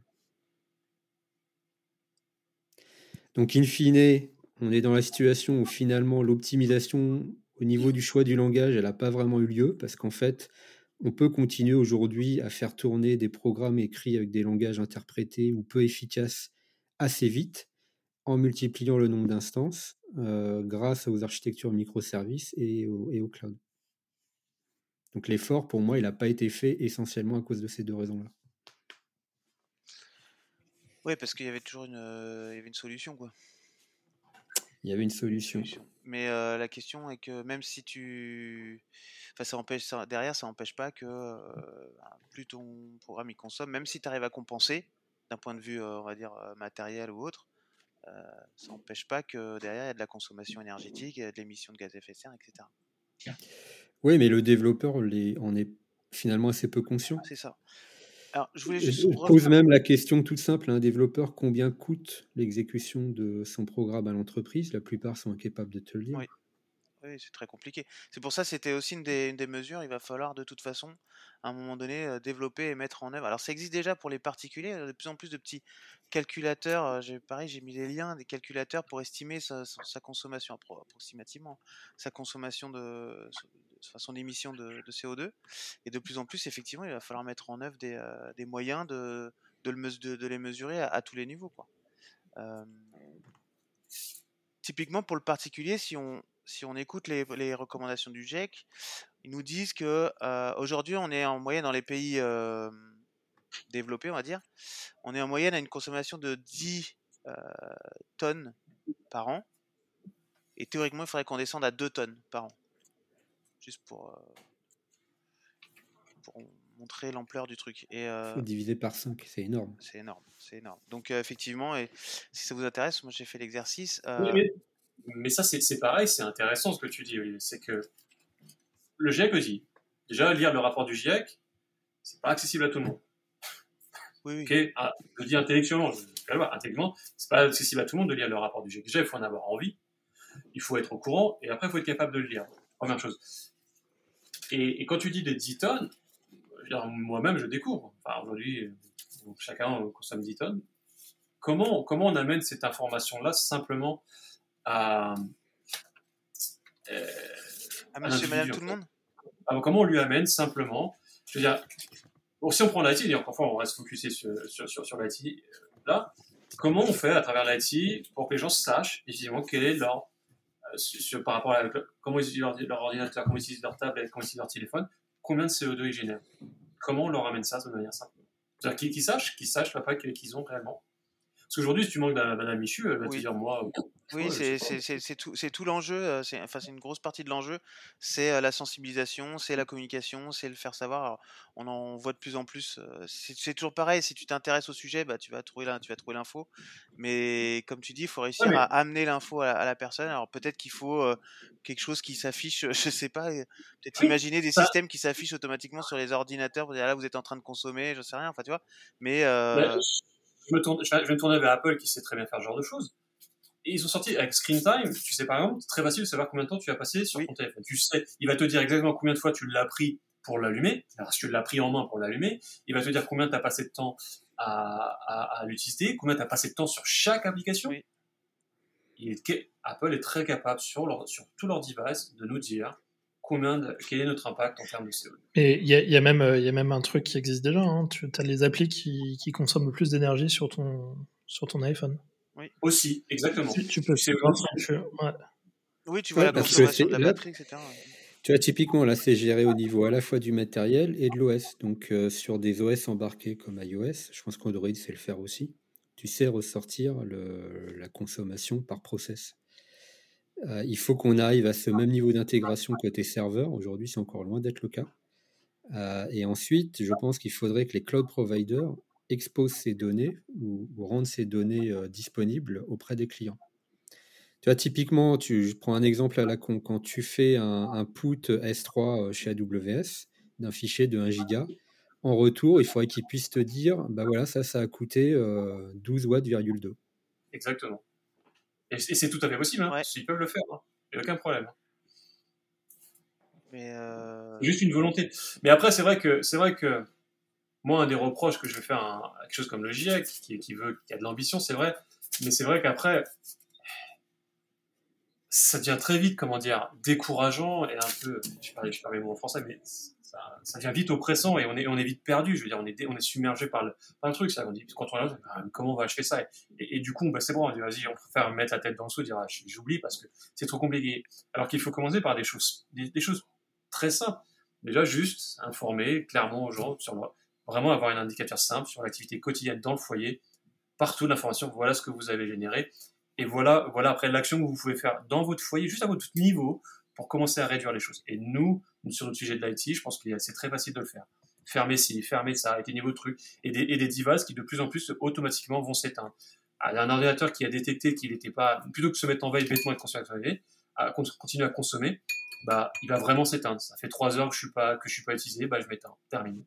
Donc, in fine, on est dans la situation où finalement l'optimisation au niveau du choix du langage, elle n'a pas vraiment eu lieu parce qu'en fait, on peut continuer aujourd'hui à faire tourner des programmes écrits avec des langages interprétés ou peu efficaces assez vite en multipliant le nombre d'instances euh, grâce aux architectures microservices et au, et au cloud. Donc l'effort, pour moi, il n'a pas été fait essentiellement à cause de ces deux raisons-là. Oui, parce qu'il y avait toujours une, euh, il y avait une solution, quoi. Il y avait une solution. Mais euh, la question est que même si tu, enfin, ça empêche, derrière, ça n'empêche pas que bah, plus ton programme il consomme, même si tu arrives à compenser d'un point de vue, on va dire matériel ou autre, ça n'empêche pas que derrière, il y a de la consommation énergétique, il y a de l'émission de gaz à effet de serre, etc. Oui, mais le développeur en est finalement assez peu conscient. C'est ça. Alors, je voulais juste. Je pose même la question toute simple à un développeur combien coûte l'exécution de son programme à l'entreprise? La plupart sont incapables de te le dire. Oui, oui c'est très compliqué. C'est pour ça c'était aussi une des, une des, mesures. Il va falloir de toute façon à un moment donné euh, développer et mettre en œuvre. Alors ça existe déjà pour les particuliers, de plus en plus de petits calculateurs. Euh, pareil, j'ai mis les liens des calculateurs pour estimer sa, consommation approximativement, sa consommation de, son émission de, CO2. Et de plus en plus, effectivement, il va falloir mettre en œuvre des, euh, moyens de, de, le, de, les mesurer à, tous les niveaux. Quoi. typiquement pour le particulier, si on, écoute les, recommandations du GIEC, ils nous disent que euh, aujourd'hui, on est en moyenne dans les pays euh, développés, on va dire, on est en moyenne à une consommation de 10 euh, tonnes par an. Et théoriquement, il faudrait qu'on descende à 2 tonnes par an. Juste pour, pour montrer l'ampleur du truc. Et, diviser par 5, c'est énorme. C'est énorme, c'est énorme. Donc effectivement, et si ça vous intéresse, moi j'ai fait l'exercice. mais, mais, ça c'est pareil, c'est intéressant ce que tu dis, c'est que le GIEC dit. Déjà, lire le rapport du GIEC, c'est pas accessible à tout le monde. Oui, ah, je dis intellectuellement, je vais voir, intellectuellement, c'est pas accessible à tout le monde de lire le rapport du GIEC. Déjà, il faut en avoir envie, il faut être au courant, et après, il faut être capable de le lire. Première chose. Et, quand tu dis des 10 tonnes, moi-même, je découvre. Enfin, aujourd'hui, chacun consomme 10 tonnes. Comment, comment on amène cette information-là simplement à. Euh, à monsieur madame tout le monde? Ah, Comment on lui amène simplement Je veux dire, si on prend l'IT, et encore fois, on reste focusé sur, sur, sur, l'IT, euh, là, comment on fait à travers l'IT pour que les gens sachent effectivement quel est leur. Par rapport à comment ils utilisent leur, ordinateur, comment ils utilisent leur tablette, comment ils utilisent leur téléphone, combien de CO2 ils génèrent? Comment on leur amène ça de manière simple? C'est-à-dire qu'ils sachent, qu'ils sachent après qu'ils ont réellement. Parce qu'aujourd'hui, si tu manques d'un Michu, elle va te dire moi. Oui, c'est tout, tout l'enjeu. Euh, c'est enfin, une grosse partie de l'enjeu. C'est euh, la sensibilisation, c'est la communication, c'est le faire savoir. on en voit de plus en plus. Euh, c'est toujours pareil. Si tu t'intéresses au sujet, bah, tu vas trouver tu vas trouver l'info. Mais comme tu dis, il faut réussir à amener l'info à, la personne. Alors peut-être qu'il faut quelque chose qui s'affiche. *laughs* Je sais pas. Peut-être imaginer des systèmes qui s'affichent automatiquement sur les ordinateurs. Vous dire là, vous êtes en train de consommer. Je sais rien. Enfin, tu vois. Mais bah, je, me tourne, je vais me tourner vers Apple qui sait très bien faire ce genre de choses. Et ils ont sorti avec Screen Time, tu sais par exemple, c'est très facile de savoir combien de temps tu as passé sur ton téléphone. Tu sais, il va te dire exactement combien de fois tu l'as pris pour l'allumer, alors si tu l'as pris en main pour l'allumer, il va te dire combien tu as passé de temps à, à, l'utiliser, combien tu as passé de temps sur chaque application. Apple est très capable sur, leur, sur tous leurs devices de nous dire combien quel est notre impact en termes de CO2. Et il y, y, a même un truc qui existe déjà, hein. tu as les applis qui, qui consomment le plus d'énergie sur ton, sur ton iPhone. Oui. Aussi, exactement. Tu, peux. C'est Oui, tu vois la consommation de la batterie, etc. Tu vois, typiquement, là, c'est géré au niveau à la fois du matériel et de l'OS. Donc, euh, sur des OS embarqués comme iOS, je pense qu'Android sait le faire aussi. Tu sais ressortir le, la consommation par process. Euh, il faut qu'on arrive à ce même niveau d'intégration côté serveur. Aujourd'hui, c'est encore loin d'être le cas. Euh, et ensuite, je pense qu'il faudrait que les cloud providers expose ces données ou, rendre ces données euh, disponibles auprès des clients. Tu vois, typiquement, tu, je prends un exemple à la con. Quand tu fais un, put S3 euh, chez AWS d'un fichier de 1 giga, en retour, il faudrait qu'ils puissent te dire, bah ça, ça a coûté 12 euh, watts,2. Exactement. Et, c'est tout à fait possible. Hein. Ils peuvent le faire. Hein. Il n'y a aucun problème. Mais Juste une volonté. Mais après, c'est vrai que c'est vrai que moi, un des reproches que je vais faire à quelque chose comme le GIEC, qui, qui, veut, qui a de l'ambition, c'est vrai, Mais c'est vrai qu'après, ça devient très vite, comment dire, décourageant et un peu, je parle, je parle en français, mais ça, ça, devient vite oppressant et on est, on est vite perdu. Je veux dire, on est, on est submergé par le, par le truc. Ça. On dit, quand on regarde, ah, comment on va achever ça? Et, du coup, bah, c'est bon, on dit, vas-y, on préfère mettre la tête dans le seau dire, ah, j'oublie parce que c'est trop compliqué. Alors qu'il faut commencer par des choses, des, choses très simples. Déjà, juste informer clairement aux gens sur le, vraiment avoir un indicateur simple sur l'activité quotidienne dans le foyer, partout l'information, voilà ce que vous avez généré et voilà, voilà après l'action que vous pouvez faire dans votre foyer, juste à votre niveau, pour commencer à réduire les choses. Et nous, sur notre sujet de l'IT, je pense que c'est très facile de le faire. Fermer ci, fermer ça, et des niveaux de trucs, et des, et devices qui de plus en plus automatiquement vont s'éteindre. Ah, un ordinateur qui a détecté qu'il n'était pas, plutôt que de se mettre en veille bêtement et de à continuer à consommer, bah, il va vraiment s'éteindre. Ça fait trois heures que je suis pas, que je suis pas utilisé, bah, je m'éteins. Terminé.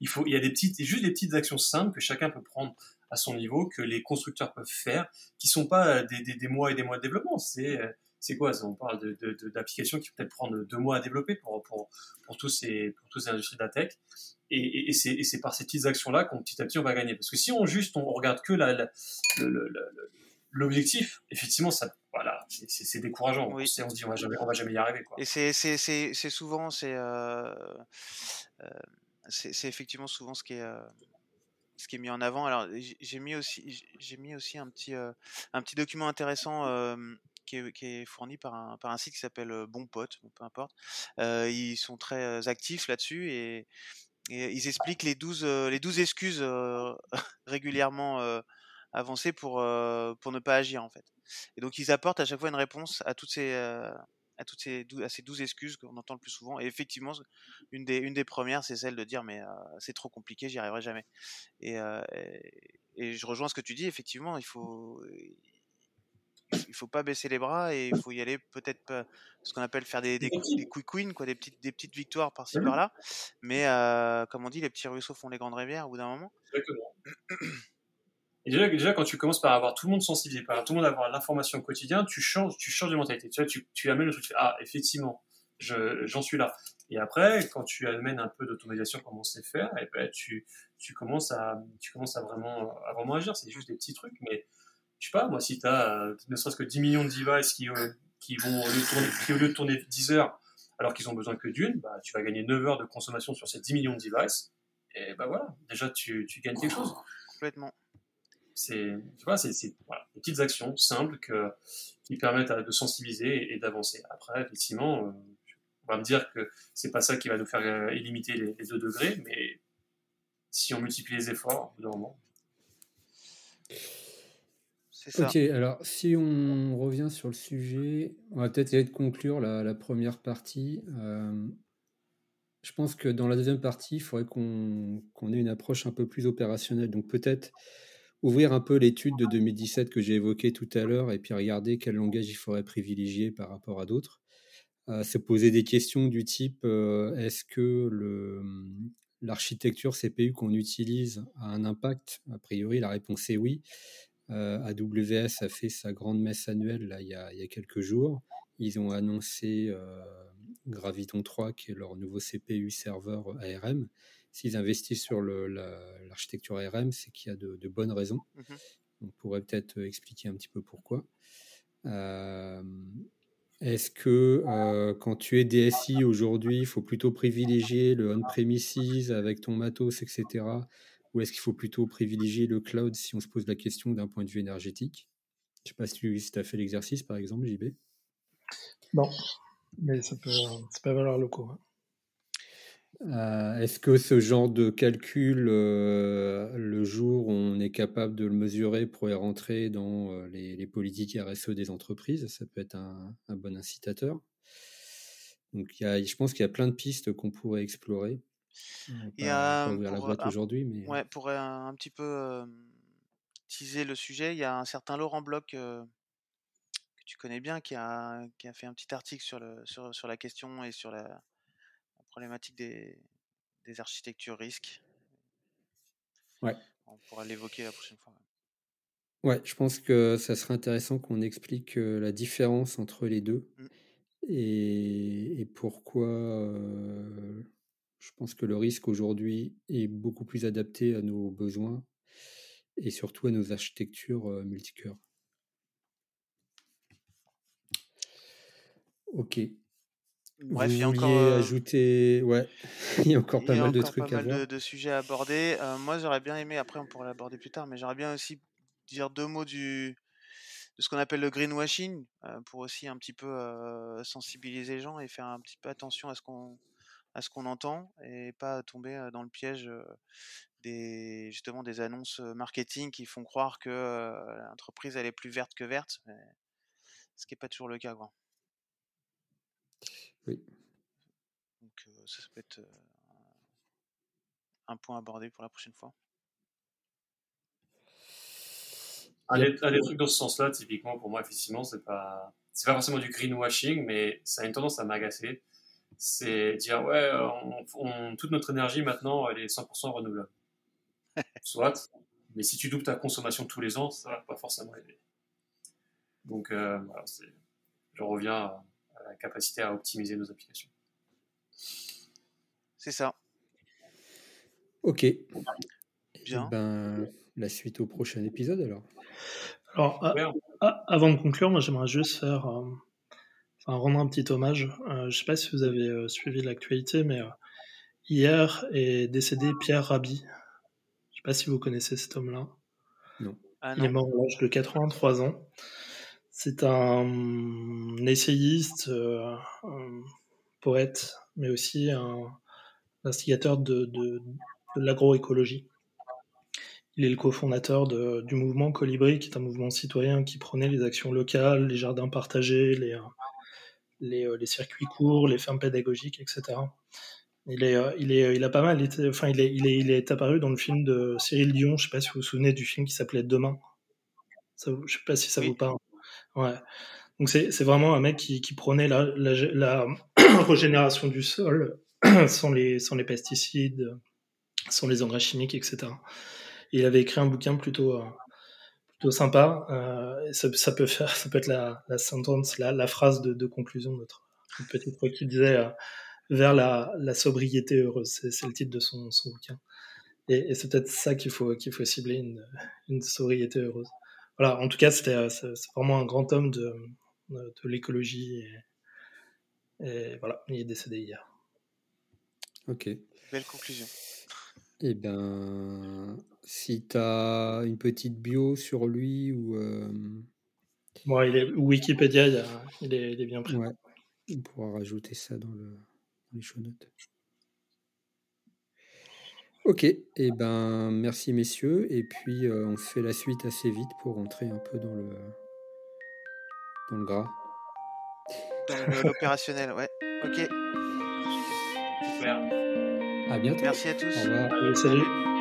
Il faut, il y a des petites, juste des petites actions simples que chacun peut prendre à son niveau que les constructeurs peuvent faire, qui sont pas des, des, des mois et des mois de développement. C'est c'est quoi? On parle d'applications de, de, qui peut-être prendre deux mois à développer pour, pour, pour, tous ces, pour toutes ces industries de la tech. Et, et, et c'est par ces petites actions-là qu'on petit à petit on va gagner. Parce que si on juste on regarde que l'objectif, effectivement, ça, voilà, c'est décourageant. Oui. On, se dit on va jamais, on va jamais y arriver. Quoi. Et c'est souvent, c'est euh, euh, c'est effectivement souvent ce qui est, euh, ce qui est mis en avant. Alors j'ai mis aussi j'ai mis aussi un petit euh, un petit document intéressant qui, est, fourni par un par un site qui s'appelle Bon Pote, peu importe. Ils sont très actifs là-dessus et, et, ils expliquent les 12 les 12 excuses *laughs* régulièrement avancées pour pour ne pas agir en fait. Et donc ils apportent à chaque fois une réponse à toutes ces à toutes ces, à ces douze excuses qu'on entend le plus souvent. Et effectivement, une des, une des premières, c'est celle de dire mais euh, c'est trop compliqué, j'y arriverai jamais. Et, euh, et, je rejoins ce que tu dis. Effectivement, il faut il faut pas baisser les bras et il faut y aller peut-être ce qu'on appelle faire des, des, des, quick wins, quoi, des petites, des petites victoires par-ci mmh par-là. Mais euh, comme on dit, les petits ruisseaux font les grandes rivières au bout d'un moment. Exactement. Et déjà, déjà, quand tu commences par avoir tout le monde sensibilisé, par tout le monde avoir l'information au quotidien, tu changes, tu changes de mentalité. Tu vois, tu, tu amènes le truc, ah, effectivement, j'en suis là. Et après, quand tu amènes un peu d'automatisation comme on sait faire, et eh ben, tu, tu commences à, tu commences à vraiment, à vraiment agir. C'est juste des petits trucs, mais je sais pas, moi, si tu as ne serait-ce que 10 millions de devices qui, euh, qui vont, au lieu tourner, qui, au lieu de tourner 10 heures, alors qu'ils ont besoin que d'une, bah, tu vas gagner 9 heures de consommation sur ces 10 millions de devices. Et bah voilà, déjà, tu, tu gagnes quelque chose. Complètement c'est tu vois c'est voilà, des petites actions simples que, qui permettent de sensibiliser et, d'avancer après effectivement euh, on va me dire que c'est pas ça qui va nous faire euh, limiter les, les 2 degrés mais si on multiplie les efforts au bout d'un moment ça. Ok, alors si on revient sur le sujet, on va peut-être essayer de conclure la, la première partie. Euh, je pense que dans la deuxième partie, il faudrait qu'on qu ait une approche un peu plus opérationnelle. Donc peut-être ouvrir un peu l'étude de 2017 que j'ai évoquée tout à l'heure et puis regarder quel langage il faudrait privilégier par rapport à d'autres. Euh, se poser des questions du type euh, est-ce que l'architecture CPU qu'on utilise a un impact? A priori, la réponse est oui. Euh, AWS a fait sa grande messe annuelle là, il, y a, il y a quelques jours. Ils ont annoncé Graviton 3, qui est leur nouveau CPU serveur ARM s'ils investissent sur l'architecture ARM, c'est qu'il y a de, bonnes raisons. Mhm. On pourrait peut-être expliquer un petit peu pourquoi. Euh, est-ce que euh, quand tu es DSI aujourd'hui, il faut plutôt privilégier le on-premises avec ton matos, etc. Ou est-ce qu'il faut plutôt privilégier le cloud si on se pose la question d'un point de vue énergétique? Je ne sais pas si tu as fait l'exercice, par exemple, JB. Non, mais ça peut, ça peut valoir le coup. Hein. Euh, est-ce que ce genre de calcul, euh, le jour où on est capable de le mesurer, pourrait rentrer dans euh, les, politiques RSE des entreprises Ça peut être un, bon incitateur. Donc, y a, je pense qu'il y a plein de pistes qu'on pourrait explorer. Il y a pour, la boîte aujourd'hui, mais ouais, pour un, petit peu teaser le sujet, il y a un certain Laurent Bloch que tu connais bien qui a, qui a fait un petit article sur, le, sur, sur la question et sur la, problématique des, des architectures risques. Ouais. On pourra l'évoquer la prochaine fois. Ouais, je pense que ça serait intéressant qu'on explique la différence entre les deux mmh. et, et, pourquoi euh, je pense que le risque aujourd'hui est beaucoup plus adapté à nos besoins et surtout à nos architectures multicœurs. Ok. Bref, Vous *laughs* il y a encore ajouter, ouais, il y a encore pas mal de trucs pas mal De, sujets à aborder. moi, j'aurais bien aimé. Après, on pourrait l'aborder plus tard, mais j'aurais bien aussi dire deux mots du de ce qu'on appelle le greenwashing pour aussi un petit peu sensibiliser les gens et faire un petit peu attention à ce qu'on à ce qu'on entend et pas tomber dans le piège des justement des annonces marketing qui font croire que l'entreprise elle est plus verte que verte, ce qui n'est pas toujours le cas. Quoi. Oui. Donc ça, peut être un point abordé pour la prochaine fois. Un des, trucs dans ce sens-là, typiquement, pour moi, effectivement, c'est pas, c'est pas forcément du greenwashing, mais ça a une tendance à m'agacer. C'est dire, ouais, on, toute notre énergie maintenant, elle est 100% renouvelable. *laughs* Soit, mais si tu doubles ta consommation tous les ans, ça va pas forcément aider. Donc, euh, voilà, je reviens à, la capacité à optimiser nos applications. C'est ça. Ok. Bien. Eh ben, la suite au prochain épisode alors. Alors, avant de conclure, moi j'aimerais juste faire, euh, enfin, rendre un petit hommage. Euh, je ne sais pas si vous avez euh, suivi l'actualité, mais hier est décédé Pierre Rabhi. Je ne sais pas si vous connaissez cet homme-là. Non. Ah, Il est mort à l'âge de 83 ans. C'est un essayiste, un poète, mais aussi un instigateur de, de l'agroécologie. Il est le cofondateur du mouvement Colibri, qui est un mouvement citoyen qui prenait les actions locales, les jardins partagés, les, les, euh, les circuits courts, les fermes pédagogiques, etc. Il, est, euh, il, est, il a pas mal été, enfin, il est, il, est, il est apparu dans le film de Cyril Dion, je ne sais pas si vous vous souvenez du film qui s'appelait Demain. Ça, je ne sais pas si ça vous parle. Ouais. Donc c'est vraiment un mec qui, qui prônait la, la, *clears throat* régénération du sol *clears throat* sans les, sans les pesticides, sans les engrais chimiques, etc il avait écrit un bouquin plutôt, euh, plutôt sympa. Euh, ça, peut faire, ça peut être la, la sentence, la, la phrase de, de, conclusion de notre petite fois qui disait euh, vers la, la, sobriété heureuse. C'est le titre de son, son bouquin. Et, et c'est peut-être ça qu'il faut, qu'il faut cibler, une, une, sobriété heureuse. Voilà, en tout cas, c'était c'est vraiment un grand homme de, de l'écologie. Et, et, voilà, il est décédé hier. Ok. Belle conclusion. Eh bien, si tu as une petite bio sur lui ou. Euh... il est, Wikipédia, il, est, bien pris. on pourra rajouter ça dans, le, les show notes. Ok, et eh ben merci messieurs, et puis euh, on fait la suite assez vite pour rentrer un peu dans le dans le gras. Dans l'opérationnel, ouais. Ok. Super. À bientôt. Merci à tous. Au revoir. salut.